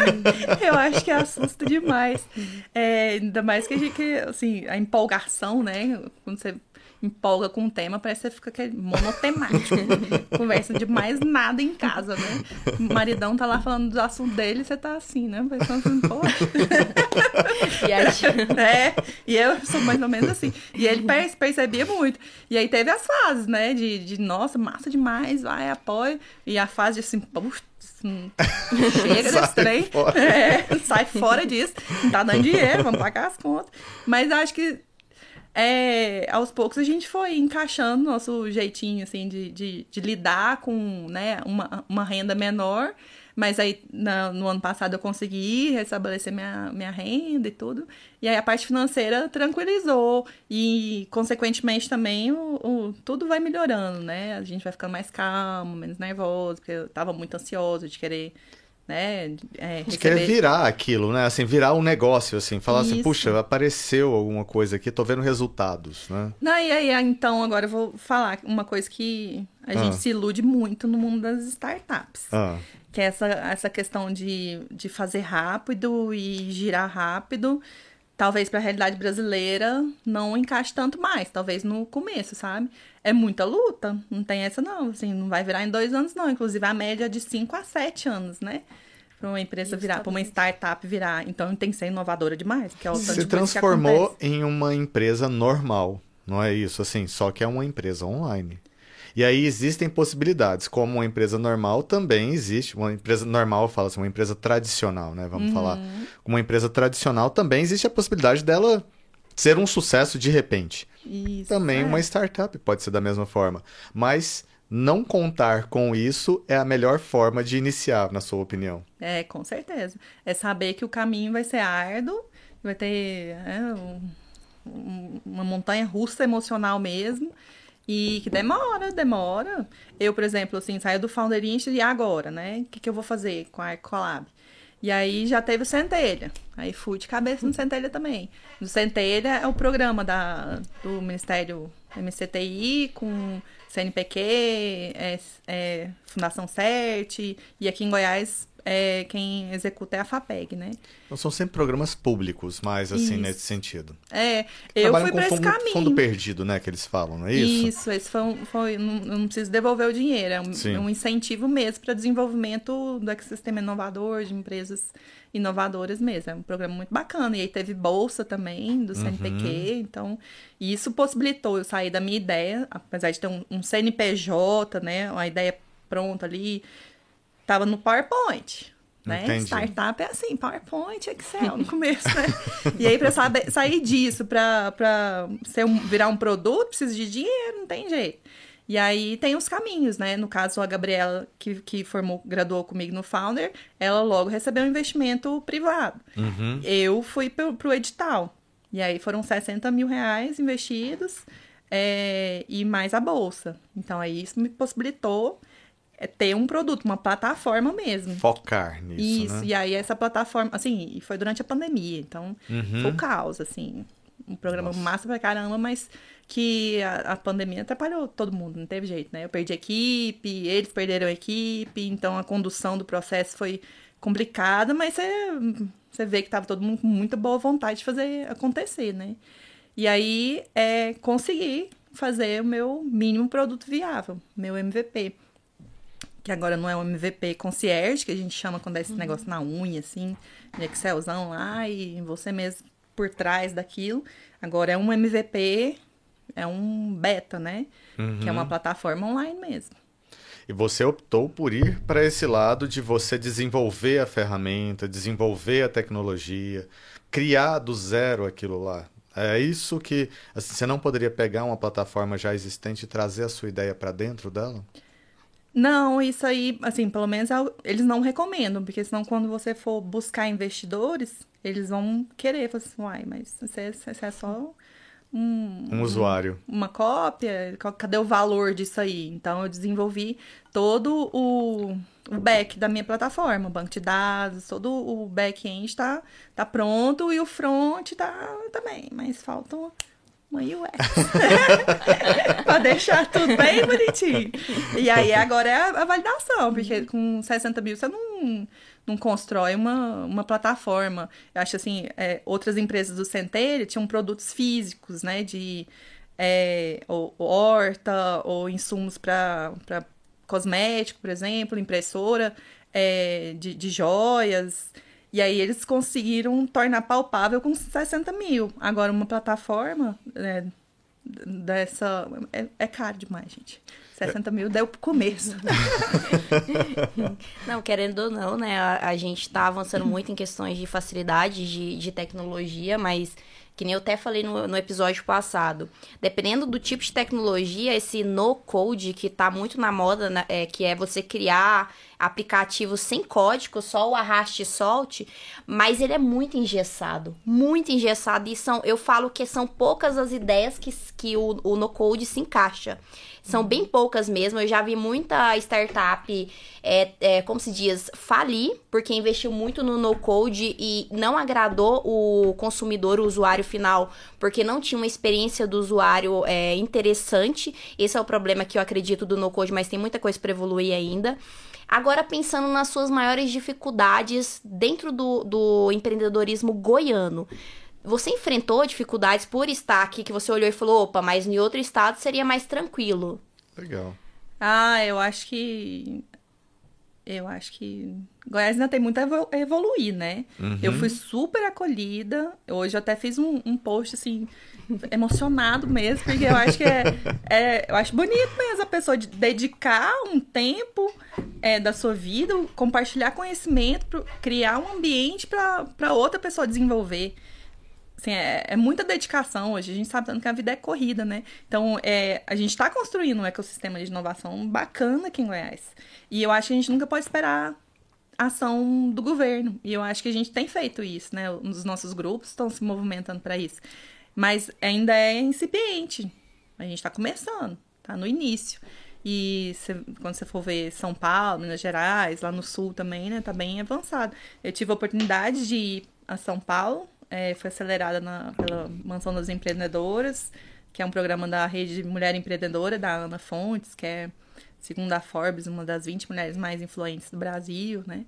eu acho que assusta demais. É, ainda mais que a gente, assim, a empolgação, né? Quando você empolga com um tema, parece que você fica aquele monotemático. Conversa de mais nada em casa, né? O maridão tá lá falando do assunto dele e você tá assim, né? Pensando assim, pô. e é, e eu sou mais ou menos assim. E ele percebia muito. E aí teve as fases, né? De, de nossa, massa demais, vai, apoio. E a fase de assim, puxa chega desse trem. Fora. É, sai fora disso. Tá dando dinheiro, vamos pagar as contas. Mas acho que é, aos poucos a gente foi encaixando nosso jeitinho, assim, de, de, de lidar com, né, uma, uma renda menor mas aí na, no ano passado eu consegui restabelecer minha, minha renda e tudo. E aí a parte financeira tranquilizou. E, consequentemente, também o, o, tudo vai melhorando, né? A gente vai ficando mais calmo, menos nervoso, porque eu tava muito ansioso de querer né? É, receber... quer virar aquilo, né? Assim, virar um negócio, assim, falar assim, Isso. assim, puxa, apareceu alguma coisa aqui, tô vendo resultados, né? Não, e aí, então, agora eu vou falar uma coisa que a ah. gente se ilude muito no mundo das startups. Ah que é essa, essa questão de, de fazer rápido e girar rápido, talvez para a realidade brasileira não encaixe tanto mais, talvez no começo, sabe? É muita luta, não tem essa não, assim, não vai virar em dois anos não, inclusive a média é de 5 a 7 anos, né? Para uma empresa virar, para uma startup virar, então tem que ser inovadora demais, que é o Se transformou em uma empresa normal, não é isso, assim, só que é uma empresa online. E aí existem possibilidades, como uma empresa normal também existe, uma empresa normal, fala assim, uma empresa tradicional, né? Vamos uhum. falar. Uma empresa tradicional também existe a possibilidade dela ser um sucesso de repente. Isso, também é. uma startup pode ser da mesma forma. Mas não contar com isso é a melhor forma de iniciar, na sua opinião. É, com certeza. É saber que o caminho vai ser árduo, vai ter é, um, uma montanha russa emocional mesmo. E que demora, demora. Eu, por exemplo, assim, saio do Founder Institute e agora, né? O que, que eu vou fazer com a Arcolab? E aí já teve o Centelha. Aí fui de cabeça no Centelha também. No Centelha é o programa da, do Ministério MCTI com CNPq, é, é, Fundação CERT, e aqui em Goiás é, quem executa é a FAPEG, né? Então são sempre programas públicos, mais assim, Isso. nesse sentido. É, eu Trabalham fui pra esse fundo, caminho. fundo perdido, né, que eles falam, não é isso? Isso, esse foi, um, foi não, não preciso devolver o dinheiro, é um, um incentivo mesmo para desenvolvimento do ecossistema inovador, de empresas inovadoras mesmo. É um programa muito bacana. E aí teve bolsa também do CNPq, então e isso possibilitou eu sair da minha ideia, apesar de ter um, um CNPJ, né, uma ideia pronta ali, tava no PowerPoint. Né? Entendi. Startup é assim, PowerPoint, Excel no começo, né? e aí, para sair disso, para um, virar um produto, precisa de dinheiro, não tem jeito. E aí tem os caminhos, né? No caso, a Gabriela, que, que formou, graduou comigo no Founder, ela logo recebeu um investimento privado. Uhum. Eu fui pro, pro edital. E aí foram 60 mil reais investidos é, e mais a bolsa. Então aí isso me possibilitou é, ter um produto, uma plataforma mesmo. Focar nisso, Isso, né? e aí essa plataforma, assim, e foi durante a pandemia, então Uhum. foi o caos, assim. Um programa Nossa. massa pra caramba, mas que a, a pandemia atrapalhou todo mundo, não teve jeito, né? Eu perdi a equipe, eles perderam a equipe, então a condução do processo foi complicada, mas você, você vê que tava todo mundo com muita boa vontade de fazer acontecer, né? E aí é, consegui fazer o meu mínimo produto viável, meu MVP que agora não é um MVP concierge, que a gente chama quando é esse Uhum. negócio na unha, assim, de Excelzão lá, e você mesmo por trás daquilo. Agora é um MVP, é um beta, né? Que é Uhum. uma plataforma online mesmo. E você optou por ir para esse lado de você desenvolver a ferramenta, desenvolver a tecnologia, criar do zero aquilo lá. É isso que assim, você não poderia pegar uma plataforma já existente e trazer a sua ideia para dentro dela? Não, isso aí, assim, pelo menos é eles não recomendam, porque senão quando você for buscar investidores, eles vão querer, falar assim, uai, mas você, você é só um, Um usuário. uma cópia, cadê o valor disso aí? Então eu desenvolvi todo o, o back da minha plataforma, o banco de dados, todo o back-end tá, tá pronto e o front tá também, mas falta uma UX. pra deixar tudo bem bonitinho. E aí agora é a, validação, porque com 60 mil você não, não constrói uma, uma plataforma. Eu acho assim, é, outras empresas do Centelha tinham produtos físicos, né? De é, ou horta, ou insumos para cosmético, por exemplo, impressora é, de, de joias. E aí eles conseguiram tornar palpável com 60 mil. Agora, uma plataforma é, dessa. É, é caro demais, gente. 60 mil deu pro começo. Não, querendo ou não, né? A, a gente tá avançando muito em questões de facilidade de, de tecnologia, mas que nem eu até falei no, no episódio passado, dependendo do tipo de tecnologia, esse no-code que tá muito na moda, né, é, que é você criar aplicativos sem código, só o arraste e solte, mas ele é muito engessado, muito engessado, e são, eu falo que são poucas as ideias que, que o, o no-code se encaixa. São bem poucas mesmo. Eu já vi muita startup, é, é, como se diz, falir, porque investiu muito no no-code e não agradou o consumidor, o usuário final, porque não tinha uma experiência do usuário é, interessante. Esse é o problema que eu acredito do no-code, mas tem muita coisa para evoluir ainda. Agora, pensando nas suas maiores dificuldades dentro do, do empreendedorismo goiano. Você enfrentou dificuldades por estar aqui, que você olhou e falou, opa, mas em outro estado seria mais tranquilo. Legal. Ah, eu acho que. Eu acho que. Goiás ainda tem muito a evol- a evoluir, né? Eu fui super acolhida. Hoje eu até fiz um, um post assim, emocionado mesmo, porque eu acho que é, é- Eu acho bonito mesmo a pessoa de dedicar um tempo é, da sua vida, compartilhar conhecimento, pro- criar um ambiente para outra pessoa desenvolver. Assim, é, é muita dedicação hoje. A gente sabe tanto que a vida é corrida, né? Então, é, a gente está construindo um ecossistema de inovação bacana aqui em Goiás. E eu acho que a gente nunca pode esperar ação do governo. E eu acho que a gente tem feito isso, né? Os nossos grupos estão se movimentando para isso. Mas ainda é incipiente. A gente está começando, tá no início. E cê- quando você for ver São Paulo, Minas Gerais, lá no sul também, né? Tá bem avançado. Eu tive a oportunidade de ir a São Paulo, é, foi acelerada na, pela Mansão das Empreendedoras. que é um programa da Rede Mulher Empreendedora, da Ana Fontes, que é, segundo a Forbes, uma das 20 mulheres mais influentes do Brasil, né?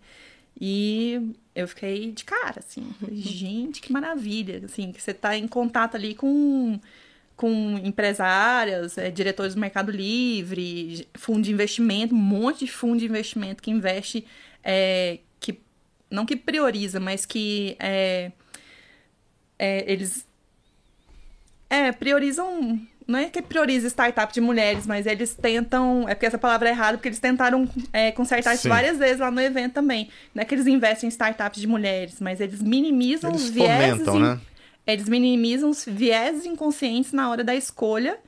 E eu fiquei de cara, assim, gente, que maravilha, assim, que você está em contato ali com com empresárias, é, diretores do Mercado Livre, fundo de investimento, um monte de fundo de investimento que investe, é, que não que prioriza, mas que é, é, eles é, priorizam. Não é que prioriza startup de mulheres, mas eles tentam. É porque essa palavra é errada, porque eles tentaram é, consertar isso várias vezes lá no evento também. Não é que eles investem em startups de mulheres, mas eles minimizam Eles os vieses. fomentam, in- né? Eles minimizam os vieses inconscientes na hora da escolha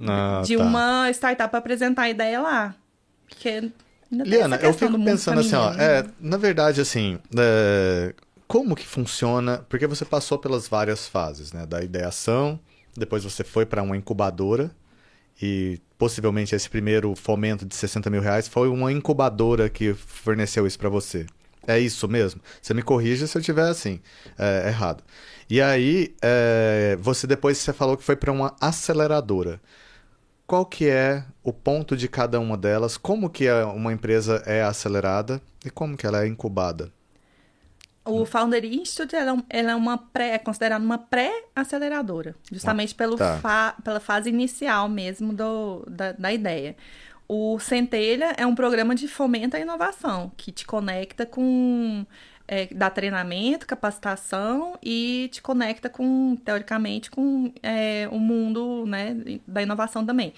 Ah, de tá. uma startup apresentar a ideia lá. Porque Liana, eu fico pensando assim, ó, é, né? na verdade, assim, é, como que funciona? Porque você passou pelas várias fases, né? Da ideação, depois você foi para uma incubadora e possivelmente esse primeiro fomento de 60 mil reais foi uma incubadora que forneceu isso para você. É isso mesmo? Você me corrija se eu tiver assim, é, errado. E aí, é, você depois você falou que foi para uma aceleradora. Qual que é o ponto de cada uma delas? Como que a- uma empresa é acelerada e como que ela é incubada? O Founder Institute ela, é ela é uma pré, é considerada uma pré-aceleradora, justamente pelo tá. fa- pela fase inicial mesmo do, da, da ideia. O Centelha é um programa de fomento à inovação, que te conecta com. É, dá treinamento, capacitação e te conecta com, teoricamente, com é, o mundo né, da inovação também.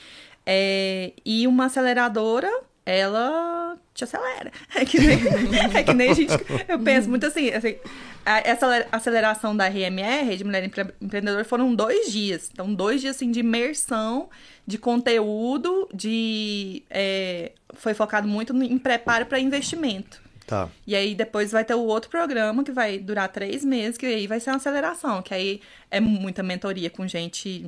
É, e uma aceleradora, ela te acelera. É que nem, é que nem a gente. Eu penso muito assim, assim, a- essa acelera- aceleração da RMR, Rede Mulher Empre- Empreendedora, foram dois dias. Então, dois dias assim, de imersão, de conteúdo, de. é, foi focado muito em preparo para investimento. Tá. E aí depois vai ter o outro programa que vai durar três meses, que aí vai ser uma aceleração, que aí é muita mentoria com gente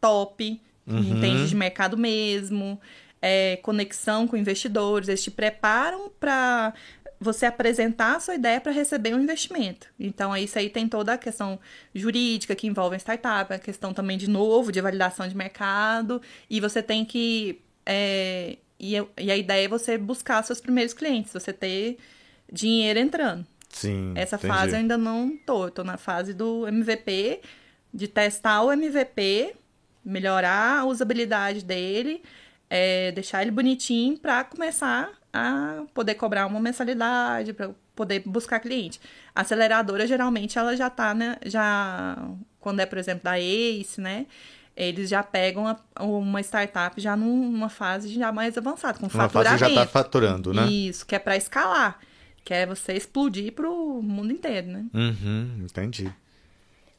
top, Uhum. entende de mercado mesmo, é, conexão com investidores, eles te preparam para você apresentar a sua ideia para receber um investimento. Então, isso aí tem toda a questão jurídica que envolve a startup, a questão também de novo, de validação de mercado, e você tem que. é, e, e a ideia é você buscar seus primeiros clientes, você ter dinheiro entrando. Sim. Essa entendi. fase eu ainda não tô. Eu tô na fase do MVP, de testar o MVP, melhorar a usabilidade dele, é, deixar ele bonitinho para começar a poder cobrar uma mensalidade, para poder buscar cliente. A aceleradora, geralmente, ela já tá, né? Já. Quando é, por exemplo, da ACE, né? Eles já pegam a- uma startup já numa fase já mais avançada, com Uma fase faturamento. que já tá faturando, né? Isso, que é para escalar. Que é você explodir pro mundo inteiro, né? Uhum, entendi.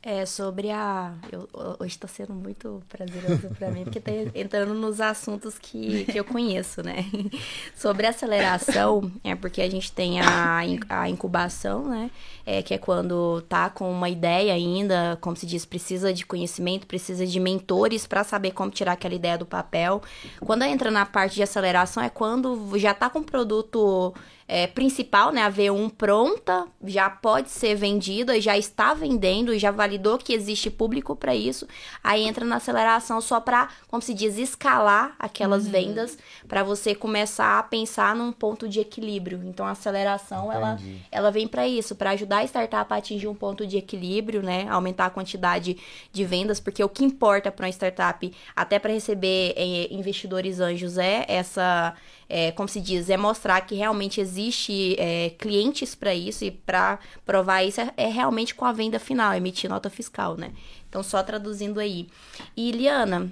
É, sobre a. eu- hoje tá sendo muito prazeroso pra mim, porque tá entrando nos assuntos que, que eu conheço, né? Sobre aceleração, é porque a gente tem a, a incubação, né? É, que é quando tá com uma ideia ainda, como se diz, precisa de conhecimento, precisa de mentores pra saber como tirar aquela ideia do papel. Quando entra na parte de aceleração, é quando já tá com o produto é, principal, né, a V1 pronta, já pode ser vendida, já está vendendo, já validou que existe público para isso. Aí entra na aceleração só para, como se diz, escalar aquelas vendas para você começar a pensar num ponto de equilíbrio. Então a aceleração ela, ela vem para isso, para ajudar a startup a atingir um ponto de equilíbrio, né, aumentar a quantidade de vendas, porque o que importa para uma startup, até para receber eh, investidores anjos é essa é, como se diz, é mostrar que realmente existe é, clientes para isso e para provar isso é, é realmente com a venda final, emitir nota fiscal, né? Então, só traduzindo aí. E, Liana,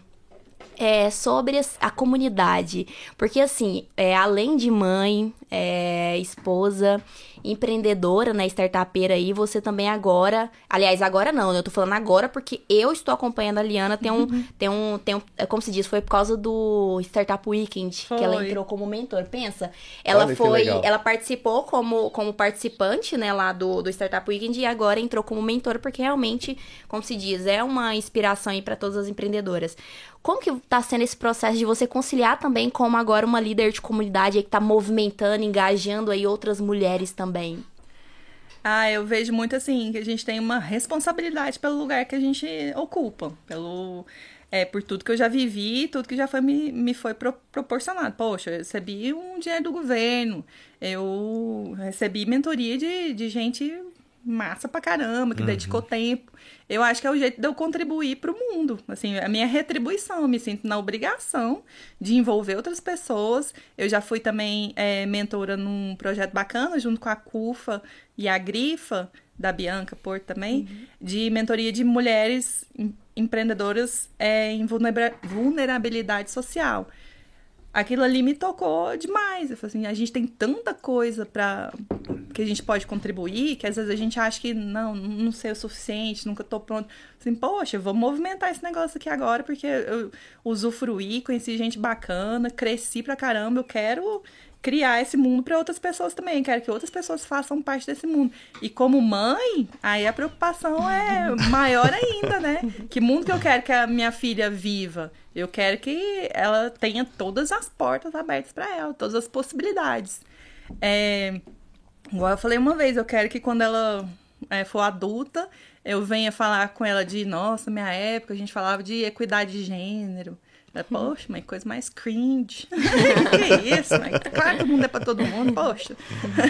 é, sobre a comunidade, porque assim, é, além de mãe, é, esposa, empreendedora, né, startupeira aí, você também agora, aliás, agora não, né, eu tô falando agora porque eu estou acompanhando a Liana, tem um, tem um, tem um, é como se diz, foi por causa do Startup Weekend que ela Foi. entrou como mentor, pensa, ela Olha que foi, legal. ela participou como, como participante, né, lá do, do Startup Weekend e agora entrou como mentor porque realmente, como se diz, é uma inspiração aí para todas as empreendedoras. Como que tá sendo esse processo de você conciliar também como agora uma líder de comunidade aí que tá movimentando, engajando aí outras mulheres também? Ah, eu vejo muito assim, que a gente tem uma responsabilidade pelo lugar que a gente ocupa, pelo é, por tudo que eu já vivi, tudo que já foi me, me foi pro, proporcionado. Poxa, eu recebi um dinheiro do governo, eu recebi mentoria de, de gente massa pra caramba, que uhum. dedicou tempo. Eu acho que é o jeito de eu contribuir para o mundo. Assim, a minha retribuição, eu me sinto na obrigação de envolver outras pessoas. Eu já fui também é, mentora num projeto bacana, junto com a CUFA e a Grifa, da Bianca Porto também, uhum. de mentoria de mulheres empreendedoras é, em vulnerabilidade social. Aquilo ali me tocou demais. Eu falei assim, a gente tem tanta coisa para que a gente pode contribuir, que às vezes a gente acha que não, não sei o suficiente, nunca tô pronto. Assim, poxa, vou movimentar esse negócio aqui agora, porque eu usufruí, conheci gente bacana, cresci pra caramba, eu quero criar esse mundo para outras pessoas também. Quero que outras pessoas façam parte desse mundo. E como mãe, aí a preocupação é maior ainda, né? Que mundo que eu quero que a minha filha viva? Eu quero que ela tenha todas as portas abertas para ela, todas as possibilidades. É, igual eu falei uma vez, eu quero que quando ela é, for adulta, eu venha falar com ela de, nossa, minha época a gente falava de equidade de gênero. Poxa, mas coisa mais cringe. que isso? Mas, claro que o mundo é pra todo mundo, poxa.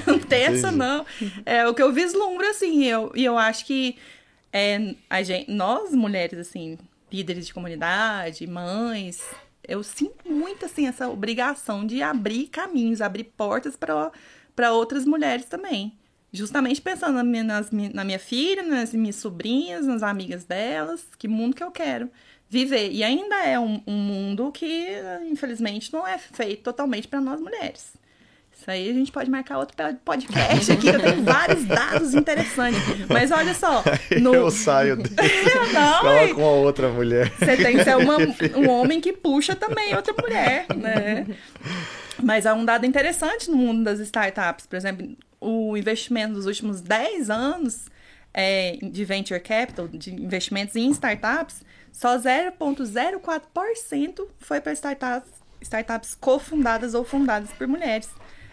Não tem essa, não. É o que eu vislumbro, assim, eu, e eu acho que é, a gente, nós, mulheres, assim, líderes de comunidade, mães, eu sinto muito, assim, essa obrigação de abrir caminhos, abrir portas para outras mulheres também. Justamente pensando na minha, nas, na minha filha, nas minhas sobrinhas, nas amigas delas, que mundo que eu quero viver. E ainda é um, um mundo que, infelizmente, não é feito totalmente para nós mulheres. Isso aí a gente pode marcar outro podcast aqui, eu tenho vários dados interessantes. Mas olha só. No... Eu saio dele. não, Fala com a outra mulher. Você tem que ser uma, um homem que puxa também outra mulher, né? Mas há um dado interessante no mundo das startups. Por exemplo, o investimento dos últimos 10 anos é, de venture capital, de investimentos em startups, só 0,04% foi para startups, startups cofundadas ou fundadas por mulheres.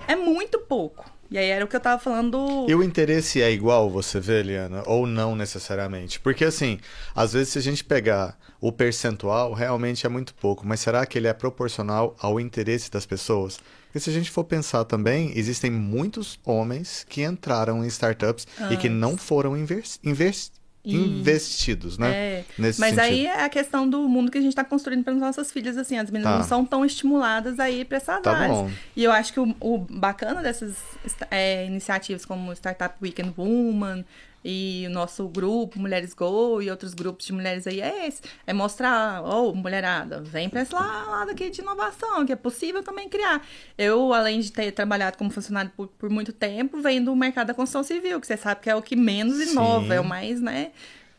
É muito pouco. E aí era o que eu tava falando. E o interesse é igual, você vê, Eliana? Ou não necessariamente? Porque assim, às vezes se a gente pegar o percentual, realmente é muito pouco. Mas será que ele é proporcional ao interesse das pessoas? Porque se a gente for pensar também, existem muitos homens que entraram em startups Antes. e que não foram investidos investidos, né? É. Nesse Mas sentido. aí é a questão do mundo que a gente está construindo para as nossas filhas, assim, as meninas tá. não são tão estimuladas aí para essas tá. Bom. E eu acho que o, o bacana dessas é, iniciativas como Startup Weekend Woman, e o nosso grupo, Mulheres Go, e outros grupos de mulheres aí é esse. É mostrar, ô, oh, mulherada, vem para esse lado aqui de inovação, que é possível também criar. Eu, além de ter trabalhado como funcionário por, por muito tempo, venho do mercado da construção civil, que você sabe que é o que menos inova, Sim. é o mais, né?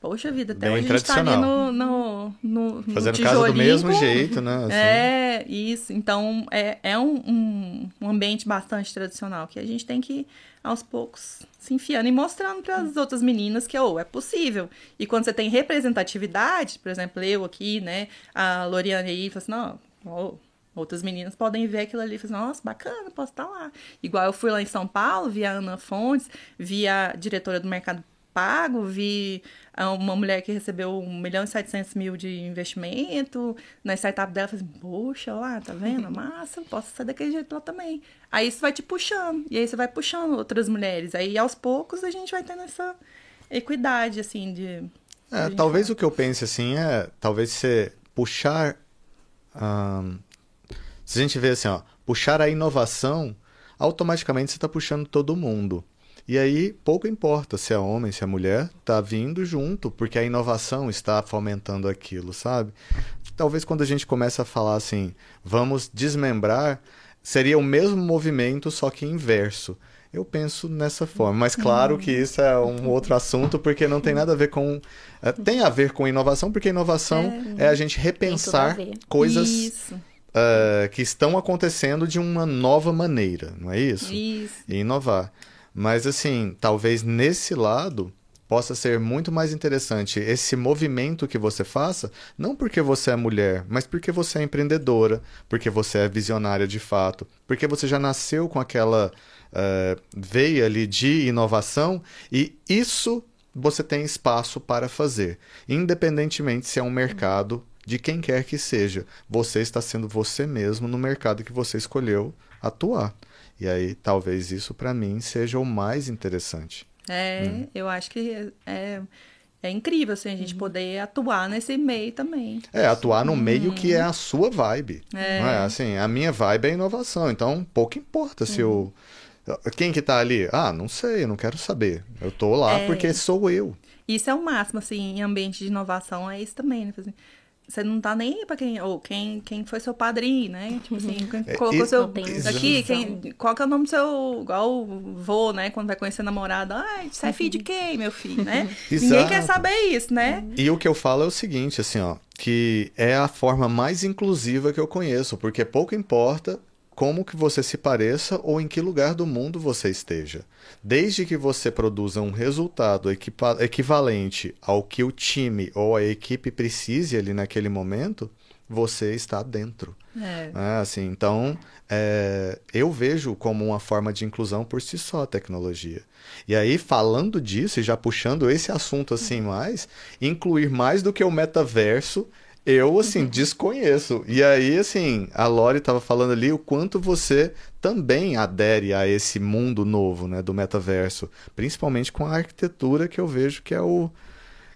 Poxa vida, até Bem hoje a gente tá ali no, no, no, Fazendo casa do mesmo jeito, né? Assim. É, isso. Então, é, é um, um, um ambiente bastante tradicional que a gente tem que aos poucos se enfiando e mostrando para as outras meninas que oh, é possível. E quando você tem representatividade, por exemplo, eu aqui, né, a Loriane aí, fala assim, não, oh, outras meninas podem ver aquilo ali e falar, assim, nossa, bacana, posso estar lá. Igual eu fui lá em São Paulo, vi a Ana Fontes, vi a diretora do Mercado Pago, vi uma mulher que recebeu 1 milhão e 700 mil de investimento na startup dela, falei assim, poxa, lá, tá vendo? Massa, posso sair daquele jeito lá também. Aí isso vai te puxando, e aí você vai puxando outras mulheres. Aí aos poucos a gente vai tendo essa equidade, assim, de. É, talvez o que eu pense assim é, talvez você puxar. Um, se a gente vê assim, ó, puxar a inovação, automaticamente você está puxando todo mundo. E aí, pouco importa se é homem, se é mulher, tá vindo junto, porque a inovação está fomentando aquilo, sabe? Talvez quando a gente começa a falar assim, vamos desmembrar, seria o mesmo movimento, só que inverso. Eu penso nessa forma, mas claro que isso é um outro assunto, porque não tem nada a ver com. É, tem a ver com inovação, porque inovação é, é a gente repensar a coisas. Uh, que estão acontecendo de uma nova maneira, não é isso? Isso. E inovar. Mas assim, talvez nesse lado possa ser muito mais interessante esse movimento que você faça, não porque você é mulher, mas porque você é empreendedora, porque você é visionária de fato, porque você já nasceu com aquela uh, veia ali de inovação e isso você tem espaço para fazer, independentemente se é um mercado de quem quer que seja. Você está sendo você mesmo no mercado que você escolheu atuar. E aí, talvez isso para mim seja o mais interessante. É, hum. eu acho que é, é incrível assim, a gente uhum. poder atuar nesse meio também. É, atuar no meio que é a sua vibe. É. é. Assim, a minha vibe é inovação, então pouco importa se eu. Quem que tá ali? Ah, não sei, eu não quero saber. Eu tô lá é. porque sou eu. Isso é o máximo, assim, em ambiente de inovação, é isso também, né? Você não tá nem aí pra quem, ou quem, quem foi seu padrinho, né? Tipo assim, quem é, colocou isso, seu. Aqui, quem, qual que é o nome do seu. Igual o vô, né? Quando vai conhecer namorada. Ah, você é filho de quem, meu filho, né? Ninguém quer saber isso, né? E o que eu falo é o seguinte, assim, ó. Que é a forma mais inclusiva que eu conheço, porque pouco importa como que você se pareça ou em que lugar do mundo você esteja. Desde que você produza um resultado equivalente ao que o time ou a equipe precise ali naquele momento, você está dentro. É. É, assim, então, é, eu vejo como uma forma de inclusão por si só a tecnologia. E aí, falando disso e já puxando esse assunto assim mais, incluir mais do que o metaverso eu, assim, uhum. desconheço. E aí, assim, a Lori estava falando ali o quanto você também adere a esse mundo novo, né, do metaverso. Principalmente com a arquitetura que eu vejo que é o,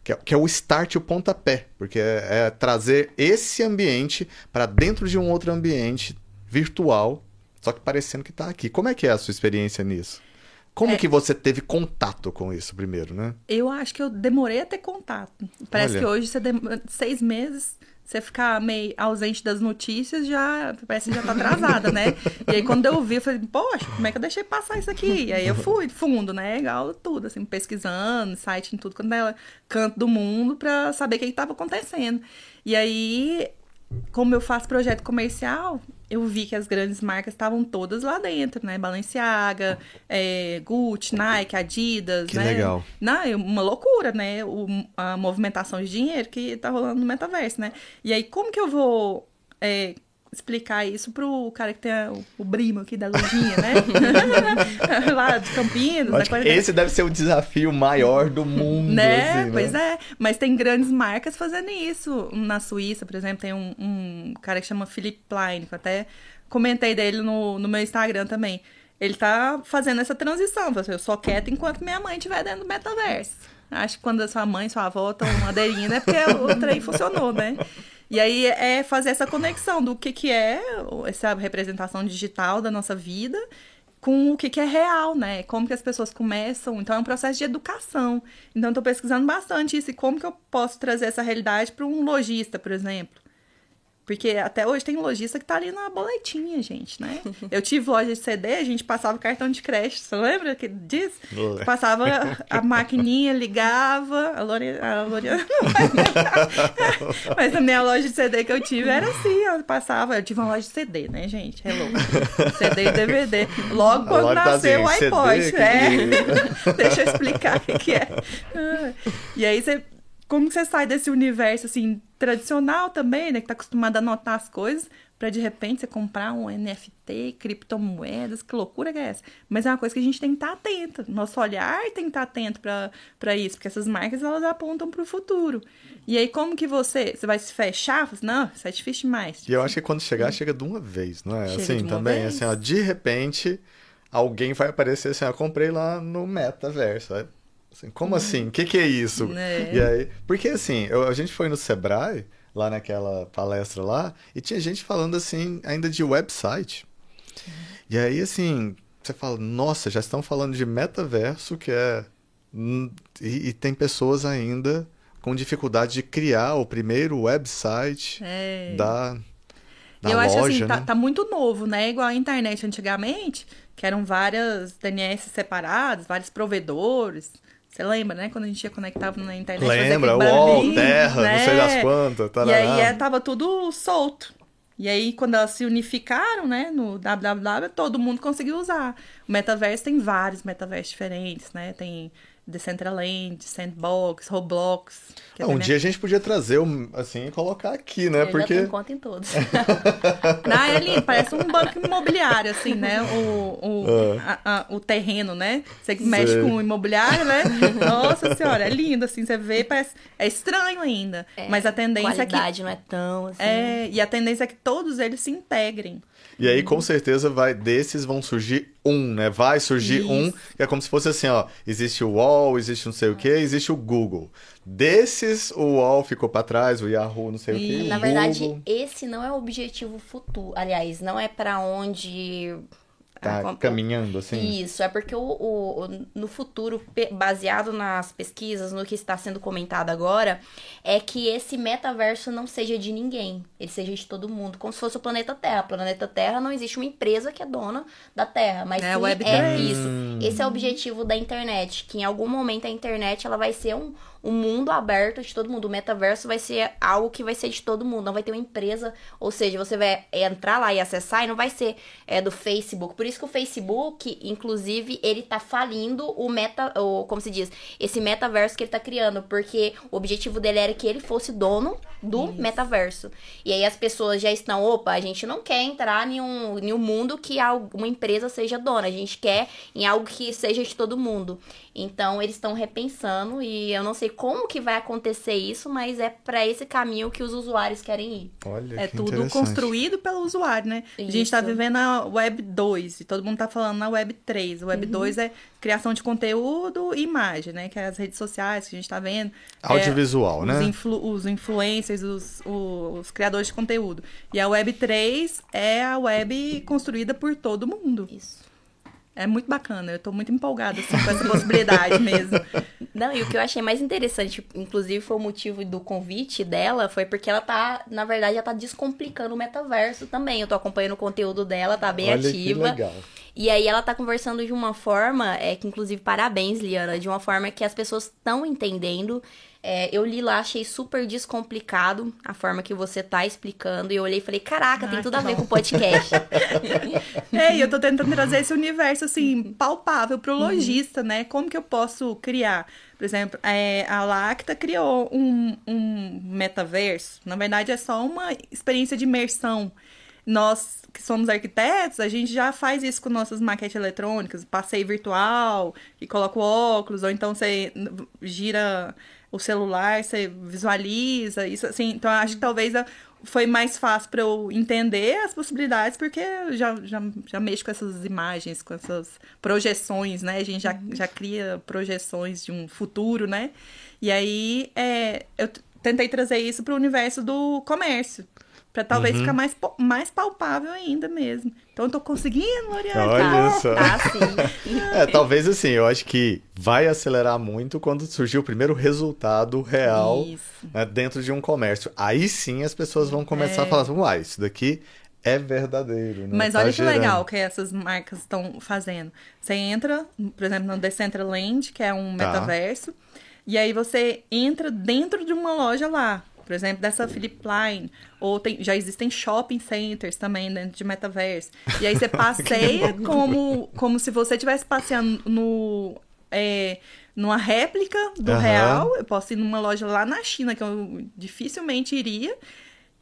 que é, que é o start, o pontapé. Porque é, é trazer esse ambiente para dentro de um outro ambiente virtual, só que parecendo que está aqui. Como é que é a sua experiência nisso? Como é, que você teve contato com isso primeiro, né? Eu acho que eu demorei a ter contato. Parece Olha. que hoje você seis meses você ficar meio ausente das notícias, já parece que já tá atrasada, né? E aí quando eu vi, eu falei, poxa, como é que eu deixei passar isso aqui? E aí eu fui fundo, né? Igual tudo, assim, pesquisando, site em tudo quando é canto do mundo para saber o que estava acontecendo. E aí, como eu faço projeto comercial, eu vi que as grandes marcas estavam todas lá dentro, né? Balenciaga, é, Gucci, Nike, Adidas, que né? legal. Não, é uma loucura, né? O, a movimentação de dinheiro que tá rolando no metaverso, né? E aí, como que eu vou é, explicar isso pro cara que tem o, o brimo aqui da lojinha, né? Lá de Campinas. Esse deve ser o desafio maior do mundo. Né? Assim, né? Pois é. Mas tem grandes marcas fazendo isso. Na Suíça, por exemplo, tem um, um cara que chama Philip Plein, que eu até comentei dele no, no meu Instagram também. Ele tá fazendo essa transição. Eu sou quieta enquanto minha mãe estiver dentro do metaverso. Acho que quando a sua mãe e sua avó estão aderindo é porque o trem funcionou, né? E aí é fazer essa conexão do que, que é essa representação digital da nossa vida com o que, que é real, né? Como que as pessoas começam. Então é um processo de educação. Então estou pesquisando bastante isso e como que eu posso trazer essa realidade para um lojista, por exemplo. Porque até hoje tem lojista que tá ali na boletinha, gente, né? Eu tive loja de CD, a gente passava cartão de crédito. Você lembra que disso? Passava a maquininha, ligava, a Loriana. Lore... Mas a minha loja de CD que eu tive era assim, eu passava. Eu tive uma loja de CD, né, gente? Hello. CD e DVD. Logo quando tá nasceu assim, o iPod, CD, é. Deixa eu explicar o que é. E aí você como que você sai desse universo, assim, tradicional também, né? Que tá acostumado a anotar as coisas, para de repente você comprar um NFT, criptomoedas, que loucura que é essa? Mas é uma coisa que a gente tem que estar tá atento. Nosso olhar tem que estar tá atento para isso, porque essas marcas, elas apontam para o futuro. E aí, como que você... Você vai se fechar? Assim, não, isso é difícil demais. E eu acho que quando chegar, chega de uma vez, não é? Chega assim, também, vez. assim, ó, de repente, alguém vai aparecer assim, ó, comprei lá no metaverso, Assim, como assim? O que, que é isso? É. E aí, porque assim, eu, a gente foi no Sebrae, lá naquela palestra lá, e tinha gente falando assim, ainda de website. E aí, assim, você fala, nossa, já estão falando de metaverso, que é. E, e tem pessoas ainda com dificuldade de criar o primeiro website é. da. Da eu loja, acho assim, tá, né? tá, tá, muito novo, né? Igual a internet antigamente, que eram várias DNS separadas, vários provedores. Você lembra, né? Quando a gente ia conectava na internet. Lembra, UOL, Terra, né? não sei das quantas. E aí é, tava tudo solto. E aí, quando elas se unificaram, né, no www, todo mundo conseguiu usar. O metaverso tem vários metaversos diferentes, né? Tem Decentraland, Sandbox, Roblox. Ah, um dia a gente podia trazer, um, assim, e colocar aqui, né? Eu Porque... já tenho conta em todos. É ali, parece um banco imobiliário, assim, né? O, o, Ah. a- a- o terreno, né? Você que mexe Sei. com o imobiliário, né? Nossa senhora, é lindo, assim, você vê, parece... É estranho ainda, mas a tendência é que... qualidade não é tão assim. É, e a tendência é que todos eles se integrem. E aí, com certeza, vai desses vão surgir um, né? Vai surgir Isso. um, que é como se fosse assim, ó. Existe o UOL, existe não sei o que, existe o Google. Desses, o UOL ficou pra trás, o Yahoo, não sei o E, que. Na verdade, esse não é o objetivo futuro. Aliás, não é pra onde. Tá como- caminhando, assim. Isso, é porque o, o- no futuro, baseado nas pesquisas, no que está sendo comentado agora, é que esse metaverso não seja de ninguém, ele seja de todo mundo, como se fosse o planeta Terra. O planeta Terra não existe uma empresa que é dona da Terra, mas É, Web é isso. Esse é o objetivo da internet, que em algum momento a internet ela vai ser um, um mundo aberto de todo mundo. O metaverso vai ser algo que vai ser de todo mundo, não vai ter uma empresa, ou seja, você vai entrar lá e acessar e não vai ser é, do Facebook. Por isso que o Facebook, inclusive, ele tá falindo o meta, o, como se diz, esse metaverso que ele tá criando, porque o objetivo dele era que ele fosse dono do metaverso. E aí as pessoas já estão, opa, a gente não quer entrar em um, em um mundo que uma empresa seja dona, a gente quer em algo que seja de todo mundo. Então eles estão repensando e eu não sei como que vai acontecer isso, mas é pra esse caminho que os usuários querem ir. Olha, É que tudo construído pelo usuário, né? A gente tá Isso. vivendo a Web 2 e todo mundo tá falando na Web 3. A Web Uhum. 2 é criação de conteúdo e imagem, né? Que é as redes sociais que a gente tá vendo. É, Audiovisual, os, né? influ- os influencers, os, os, os criadores de conteúdo. E a Web 3 é a web construída por todo mundo. Isso. É muito bacana, eu tô muito empolgada assim, com essa possibilidade mesmo. Não, e o que eu achei mais interessante, inclusive foi o motivo do convite dela, foi porque ela tá, na verdade, ela tá descomplicando o metaverso também. Eu tô acompanhando o conteúdo dela, tá bem Olha ativa. que legal. E aí ela tá conversando de uma forma, é que inclusive parabéns, Liana, de uma forma que as pessoas estão entendendo. É, eu li lá, achei super descomplicado a forma que você tá explicando. E eu olhei e falei, caraca, tem Ah, tudo a que ver bom. com o podcast. É, e eu tô tentando trazer esse universo, assim, palpável pro lojista, né? Como que eu posso criar? Por exemplo, é, a Lacta criou um, um metaverso. Na verdade, é só uma experiência de imersão. Nós, que somos arquitetos, a gente já faz isso com nossas maquetes eletrônicas, passeio virtual, e coloca o óculos, ou então você gira o celular, você visualiza, isso assim. Então, acho que talvez foi mais fácil para eu entender as possibilidades, porque eu já, já, já mexo com essas imagens, com essas projeções, né? A gente já, já cria projeções de um futuro, né? E aí, é, eu tentei trazer isso para o universo do comércio. Pra talvez ficar mais, mais palpável ainda mesmo. Então eu tô conseguindo, Loriane. Olha só. tá, sim. É, talvez assim, eu acho que vai acelerar muito quando surgir o primeiro resultado real né, dentro de um comércio. Aí sim as pessoas vão começar a falar assim, uai, isso daqui é verdadeiro. Né? Mas Tá olha que gerando." legal que essas marcas estão fazendo. Você entra, por exemplo, no Decentraland, que é um Tá. metaverso, e aí você entra dentro de uma loja lá. Por exemplo, dessa Philip Line. Ou tem- já existem shopping centers também dentro de metaverso. E aí você passeia como, como se você estivesse passeando no, é, numa réplica do Aham. real. Eu posso ir numa loja lá na China, que eu dificilmente iria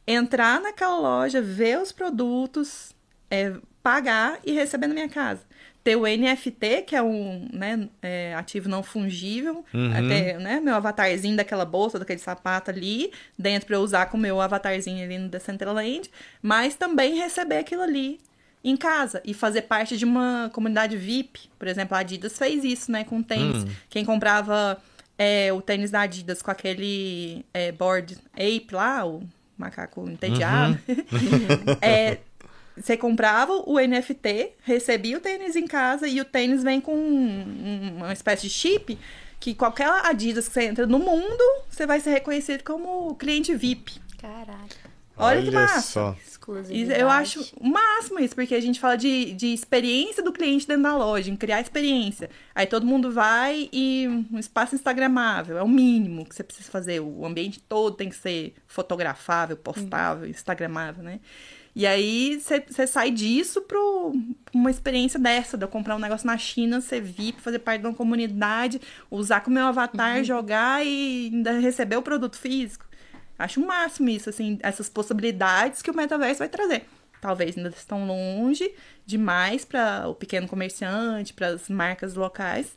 entrar naquela loja, ver os produtos, é, pagar e receber na minha casa. Ter o NFT, que é um né, é, ativo não fungível, Uhum. até né, meu avatarzinho daquela bolsa, daquele sapato ali, dentro para eu usar com o meu avatarzinho ali no Decentraland, mas também receber aquilo ali em casa e fazer parte de uma comunidade VIP. Por exemplo, a Adidas fez isso, né, com tênis. Hum. Quem comprava é, o tênis da Adidas com aquele é, board ape lá, o macaco entediado, é, você comprava o NFT, recebia o tênis em casa e o tênis vem com um- uma espécie de chip que qualquer Adidas que você entra no mundo, você vai ser reconhecido como cliente VIP. Caraca. Olha, que massa. só. Exclusividade. eu acho o máximo isso, porque a gente fala de, de experiência do cliente dentro da loja, em criar experiência. Aí todo mundo vai e um espaço instagramável, é o mínimo que você precisa fazer. O ambiente todo tem que ser fotografável, postável, instagramável, né? E aí você sai disso para uma experiência dessa, de eu comprar um negócio na China, ser VIP, fazer parte de uma comunidade, usar com o meu avatar, uhum. jogar e ainda receber o produto físico. Acho o um máximo isso, assim, essas possibilidades que o metaverso vai trazer. Talvez ainda estão longe demais para o pequeno comerciante, para as marcas locais.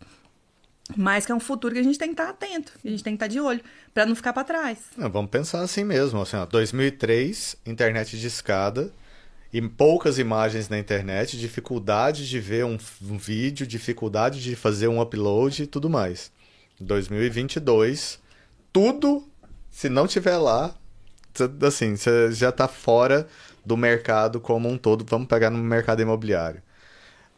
Mas que é um futuro que a gente tem que estar tá atento, a gente tem que estar tá de olho, para não ficar para trás. vamos pensar assim mesmo, assim, ó, 2003, internet de escada, e poucas imagens na internet, dificuldade de ver um, um vídeo, dificuldade de fazer um upload e tudo mais. 2022, tudo, se não tiver lá, assim, você já está fora do mercado como um todo. Vamos pegar no mercado imobiliário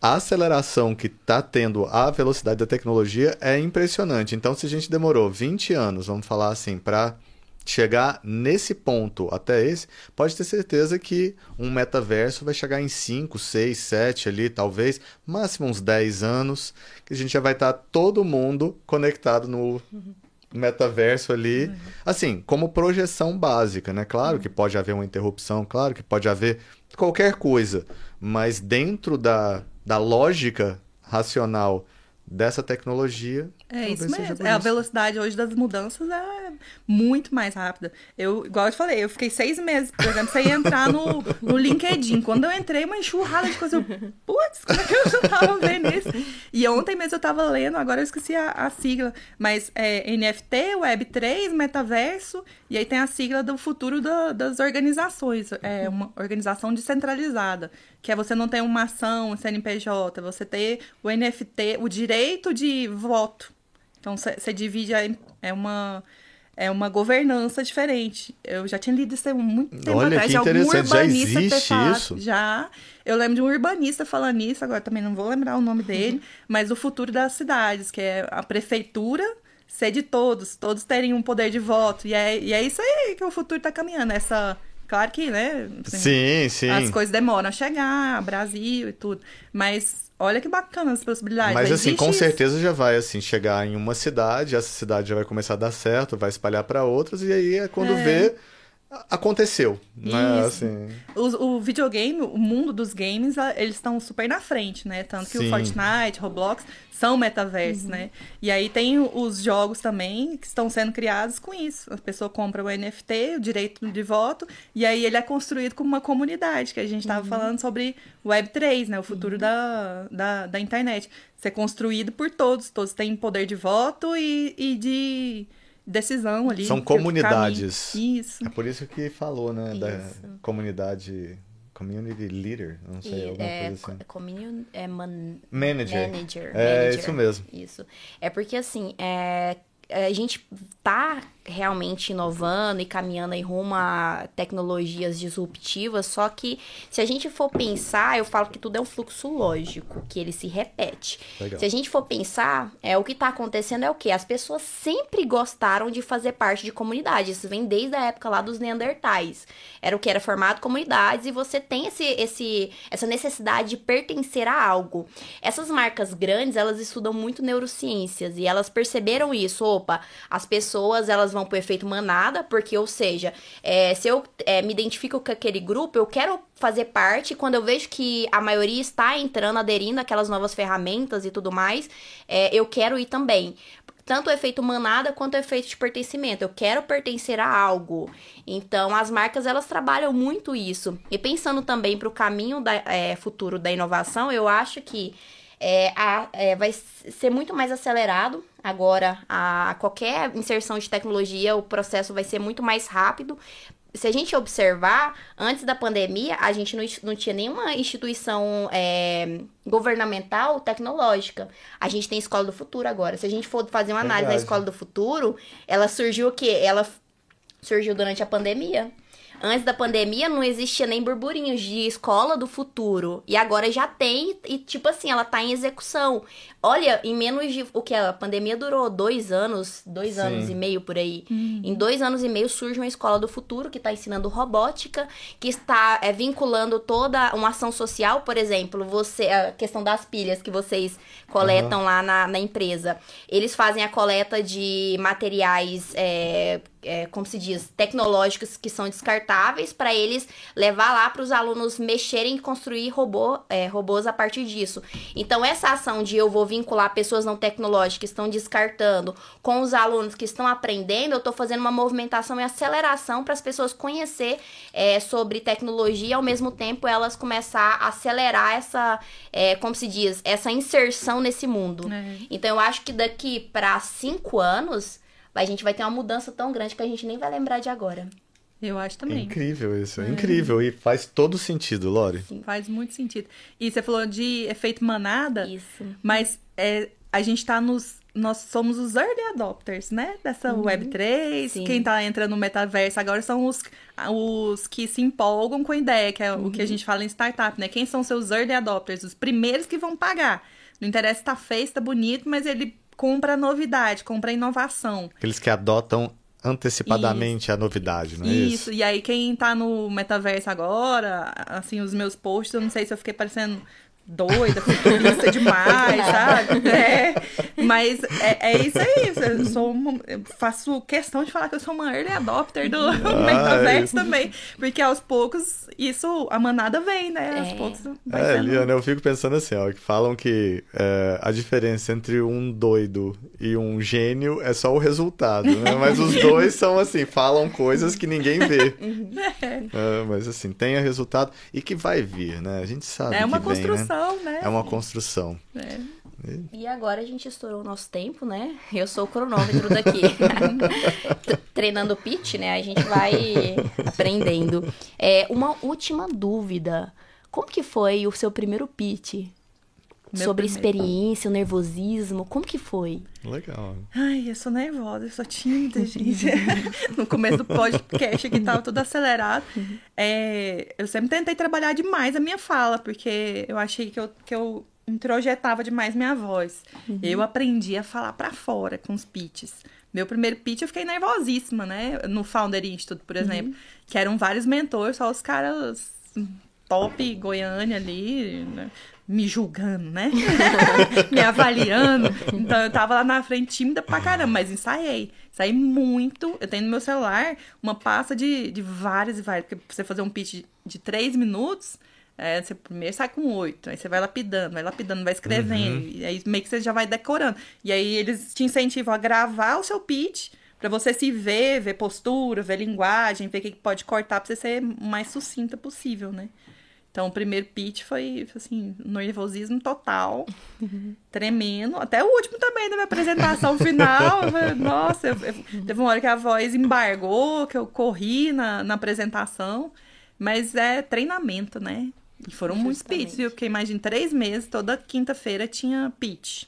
a aceleração que está tendo a velocidade da tecnologia é impressionante. Então, se a gente demorou 20 anos, vamos falar assim, para chegar nesse ponto até esse, pode ter certeza que um metaverso vai chegar em 5, 6, 7 ali, talvez, máximo uns 10 anos, que a gente já vai estar tá todo mundo conectado no metaverso ali, assim, como projeção básica, né? Claro que pode haver uma interrupção, claro que pode haver qualquer coisa, mas dentro da da lógica racional dessa tecnologia. É isso mesmo. É, a velocidade hoje das mudanças é muito mais rápida. Eu, igual eu te falei, eu fiquei seis meses, por exemplo, sem entrar no, no LinkedIn. Quando eu entrei, uma enxurrada de coisa. Putz, como é que eu tava vendo isso? E ontem mesmo eu tava lendo, agora eu esqueci a, a sigla. Mas é NFT, Web3, metaverso, e aí tem a sigla do futuro da, das organizações. É uma organização descentralizada que é você não ter uma ação, um CNPJ, você ter o NFT, o direito de voto. Então você divide, é uma é uma governança diferente. Eu já tinha lido isso há muito tempo Olha, atrás. Que interessante. Já existe isso? Já. Eu lembro de um urbanista falando isso, agora também não vou lembrar o nome dele, mas o futuro das cidades, que é a prefeitura ser de todos, todos terem um poder de voto. E é, e é isso aí que o futuro está caminhando, essa Claro que, né? Assim, sim, sim. As coisas demoram a chegar, Brasil e tudo. Mas olha que bacana as possibilidades. Mas assim, com isso. certeza já vai assim chegar em uma cidade, essa cidade já vai começar a dar certo, vai espalhar para outras e aí é quando é. vê aconteceu, né? Assim... O, o, videogame, o mundo dos games, eles estão super na frente, né? Tanto que Sim. o Fortnite, Roblox são metaversos, uhum. né? E aí tem os jogos também que estão sendo criados com isso. A pessoa compra o NFT, o direito de voto, e aí ele é construído como uma comunidade, que a gente estava uhum. falando sobre Web3, né? O futuro uhum. da, da, da internet. Ser construído por todos, todos têm poder de voto e, e de decisão ali. São comunidades. Isso. É por isso que falou, né? Isso. Da comunidade. Community leader, não sei, e, alguma é, coisa assim. Community, é man, manager. Manager. É, manager. isso mesmo. Isso. É porque, assim, é, a gente tá realmente inovando e caminhando em rumo a tecnologias disruptivas, só que se a gente for pensar, eu falo que tudo é um fluxo lógico, que ele se repete. Legal. Se a gente for pensar, é o que está acontecendo é o que as pessoas sempre gostaram de fazer parte de comunidades. Isso vem desde a época lá dos Neandertais. Era o que era formado comunidades e você tem esse, esse essa necessidade de pertencer a algo. Essas marcas grandes, elas estudam muito neurociências e elas perceberam isso. Opa, as pessoas elas vão pro efeito manada, porque, ou seja, é, se eu é, me identifico com aquele grupo, eu quero fazer parte. Quando eu vejo que a maioria está entrando, aderindo àquelas novas ferramentas e tudo mais, é, eu quero ir também tanto o efeito manada quanto o efeito de pertencimento. Eu quero pertencer a algo. Então, as marcas elas trabalham muito isso. E pensando também para o caminho da, é, futuro da inovação, eu acho que é, a, é, vai ser muito mais acelerado agora a qualquer inserção de tecnologia, o processo vai ser muito mais rápido. Se a gente observar, antes da pandemia, a gente não, não tinha nenhuma instituição é, governamental tecnológica. A gente tem Escola do Futuro agora. Se a gente for fazer uma análise Verdade. da Escola do Futuro, ela surgiu o quê? Ela surgiu durante a pandemia. Antes da pandemia não existia nem burburinhos de escola do futuro. E agora já tem, e tipo assim, ela tá em execução. Olha, em menos de. O que? A pandemia durou dois anos, dois Sim. anos e meio por aí. Uhum. Em dois anos e meio surge uma escola do futuro que está ensinando robótica, que está é, vinculando toda uma ação social, por exemplo, você. A questão das pilhas que vocês coletam uhum. lá na, na empresa. Eles fazem a coleta de materiais. É, é, como se diz, tecnológicos que são descartáveis para eles levar lá para os alunos mexerem e construir robô, é, robôs a partir disso. Então, essa ação de eu vou vincular pessoas não tecnológicas que estão descartando com os alunos que estão aprendendo, eu estou fazendo uma movimentação e aceleração para as pessoas conhecer é, sobre tecnologia e, ao mesmo tempo, elas começar a acelerar essa, é, como se diz, essa inserção nesse mundo. É. Então, eu acho que daqui para cinco anos a gente vai ter uma mudança tão grande que a gente nem vai lembrar de agora. Eu acho É também. incrível isso, é incrível. E faz todo sentido, Lori. Faz muito sentido. E você falou de efeito manada, Isso. mas é, a gente tá nos. Nós somos os early adopters, né? Dessa Web3. Sim. Quem tá entrando no metaverso agora são os, os que se empolgam com a ideia, que é o que a gente fala em startup, né? Quem são seus early adopters? Os primeiros que vão pagar. Não interessa se tá feio, se tá bonito, mas ele compra a novidade, compra a inovação. Aqueles que adotam antecipadamente a novidade, não é isso? Isso, e aí quem tá no metaverso agora, assim, os meus posts, eu não sei se eu fiquei parecendo doida, futurista demais, sabe? É, mas é, é isso aí, eu, sou uma- eu faço questão de falar que eu sou uma early adopter do metaverso também, porque aos poucos isso, a manada vem, né? Aos É. poucos vai É, sendo... Liana, eu fico pensando assim, ó, que falam que é, a diferença entre um doido e um gênio é só o resultado, né? Mas os dois são assim, falam coisas que ninguém vê. É, mas assim, tenha resultado e que vai vir, né? A gente sabe É uma que vem, né? Construção, né? É uma construção. É. E agora a gente estourou o nosso tempo, né? Eu sou o cronômetro daqui. Treinando pitch, né? A gente vai aprendendo. É, uma última dúvida. Como que foi o seu primeiro pitch? Meu Sobre primeiro. experiência, o nervosismo, como que foi? Legal. Ai, eu sou nervosa, eu sou tímida, gente. no começo do podcast aqui tava tudo acelerado. É, eu sempre tentei trabalhar demais a minha fala, porque eu achei que eu, que eu introjetava demais minha voz. Eu aprendi a falar pra fora com os pitches. Meu primeiro pitch eu fiquei nervosíssima, né? No Founder Institute, por exemplo. Que eram vários mentores, só os caras top Goiânia ali, né? Me julgando, né? me avaliando. Então eu tava lá na frente tímida pra caramba, mas ensaiei. Ensaiei muito. Eu tenho no meu celular uma pasta de, de várias e várias. Porque pra você fazer um pitch de, três minutos, é, você primeiro sai com oito. Aí você vai lapidando, vai lapidando, vai escrevendo. E aí meio que você já vai decorando. E aí eles te incentivam a gravar o seu pitch. Pra você se ver, ver postura, ver linguagem, ver o que que pode cortar pra você ser o mais sucinta possível, né? Então, o primeiro pitch foi, assim, nervosismo total, tremendo. Até o último também, da minha apresentação final. Nossa, eu- eu- teve uma hora que a voz embargou, que eu corri na, na apresentação. Mas é treinamento, né? E foram muitos Justamente. pitches. Eu fiquei mais de três meses, toda quinta-feira tinha pitch.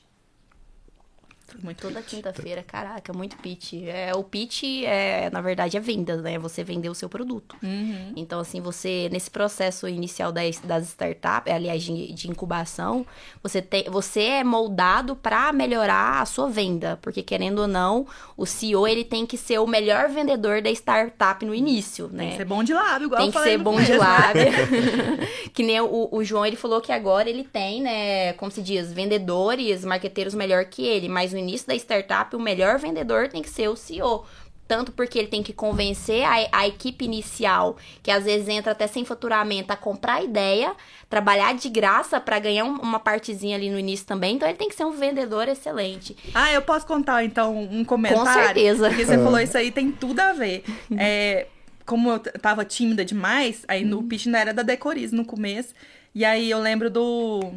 Muito Toda quinta-feira, caraca, muito pitch. É, o pitch, é, na verdade, é vendas, né? Você vender o seu produto. Uhum. Então, assim, você, nesse processo inicial das, das startups, aliás, de, de incubação, você, tem, você é moldado para melhorar a sua venda. Porque, querendo ou não, o CEO, ele tem que ser o melhor vendedor da startup no início, né? Tem que ser bom de lábio, igual Tem eu que falei ser bom de lábia. que nem o, o João, ele falou que agora ele tem, né, como se diz, vendedores, marqueteiros melhor que ele. Mas no início da startup, o melhor vendedor tem que ser o CEO. Tanto porque ele tem que convencer a, a equipe inicial, que às vezes entra até sem faturamento, a comprar a ideia, trabalhar de graça para ganhar um- uma partezinha ali no início também. Então ele tem que ser um vendedor excelente. Ah, eu posso contar então um comentário? Com certeza. Porque você falou isso aí, tem tudo a ver. É, como eu tava tímida demais, aí no pitch não era da Decoriz no começo. E aí eu lembro do.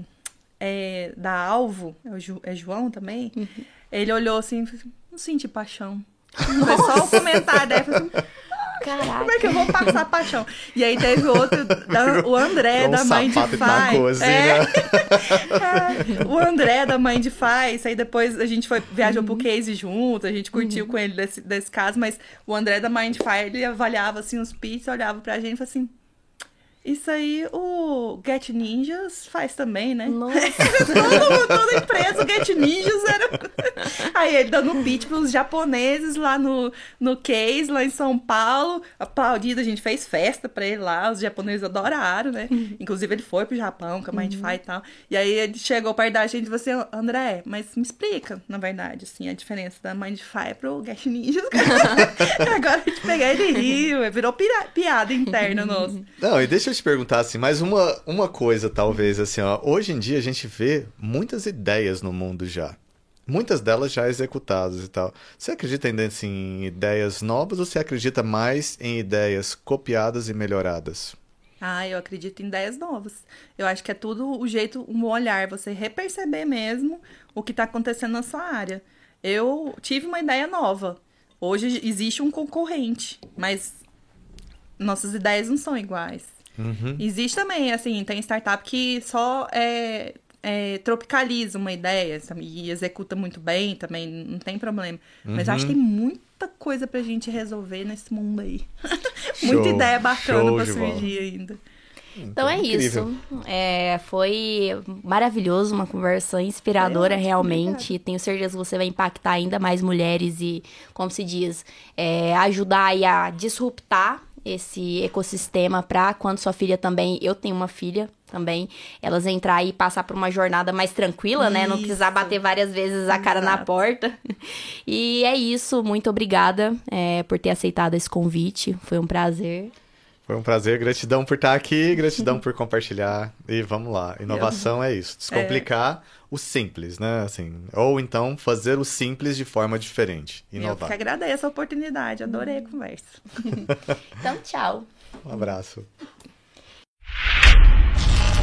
é, da Alvo, é, o Ju- é João também. Ele olhou assim, e assim, não senti paixão. Foi só o comentário daí, eu falei assim, Caraca. como é que eu vou passar paixão? E aí teve outro, da- o André Um da Mind sapato e tacou assim, É, é, o André da Mind Faz, aí depois a gente foi, viajou pro case junto, a gente curtiu com ele desse, desse caso, mas o André da Mind Fire, ele avaliava assim os pits, olhava pra gente e falava assim. Isso aí o Get Ninjas faz também, né? Nossa. todo, toda empresa, o Get Ninjas. Aí ele dando pitch pros japoneses lá no, no Case, lá em São Paulo, aplaudido, a gente fez festa pra ele lá, os japoneses adoraram, né? Uhum. Inclusive ele foi pro Japão com a Mindfy e tal. E aí ele chegou perto da gente e falou assim, André, mas me explica, na verdade, assim, a diferença da Mindfy pro Gash Ninja. Agora a gente pegou ele e riu, virou pira- piada interna nossa. Não, e deixa eu te perguntar assim, mais uma, uma coisa talvez assim, ó. Hoje em dia a gente vê muitas ideias no mundo já. Muitas delas já executadas e tal. Você acredita ainda assim, em ideias novas ou você acredita mais em ideias copiadas e melhoradas? Ah, eu acredito em ideias novas. Eu acho que é tudo o jeito, um olhar, você reperceber mesmo o que está acontecendo na sua área. Eu tive uma ideia nova. Hoje existe um concorrente, mas nossas ideias não são iguais. Uhum. Existe também, assim, tem startup que só é, é, tropicaliza uma ideia sabe, e executa muito bem também, não tem problema. Mas acho que tem muita coisa pra gente resolver nesse mundo aí. muita ideia bacana show pra de bola. surgir ainda. Então é incrível. isso. É, foi maravilhoso, uma conversa inspiradora, É, realmente. Tenho certeza que você vai impactar ainda mais mulheres e, como se diz, é, ajudar aí a disruptar esse ecossistema para quando sua filha também, eu tenho uma filha também, elas entrar e passar por uma jornada mais tranquila, né? Não precisar Isso. bater várias vezes a cara na Exato. porta. E é isso, muito obrigada é, por ter aceitado esse convite, foi um prazer. Foi um prazer, gratidão por estar aqui, gratidão por compartilhar. E vamos lá, inovação é isso, descomplicar o simples, né? Assim, ou então fazer o simples de forma diferente, Eu que inovar. agradeço a oportunidade, adorei a conversa. Então, tchau. Um abraço.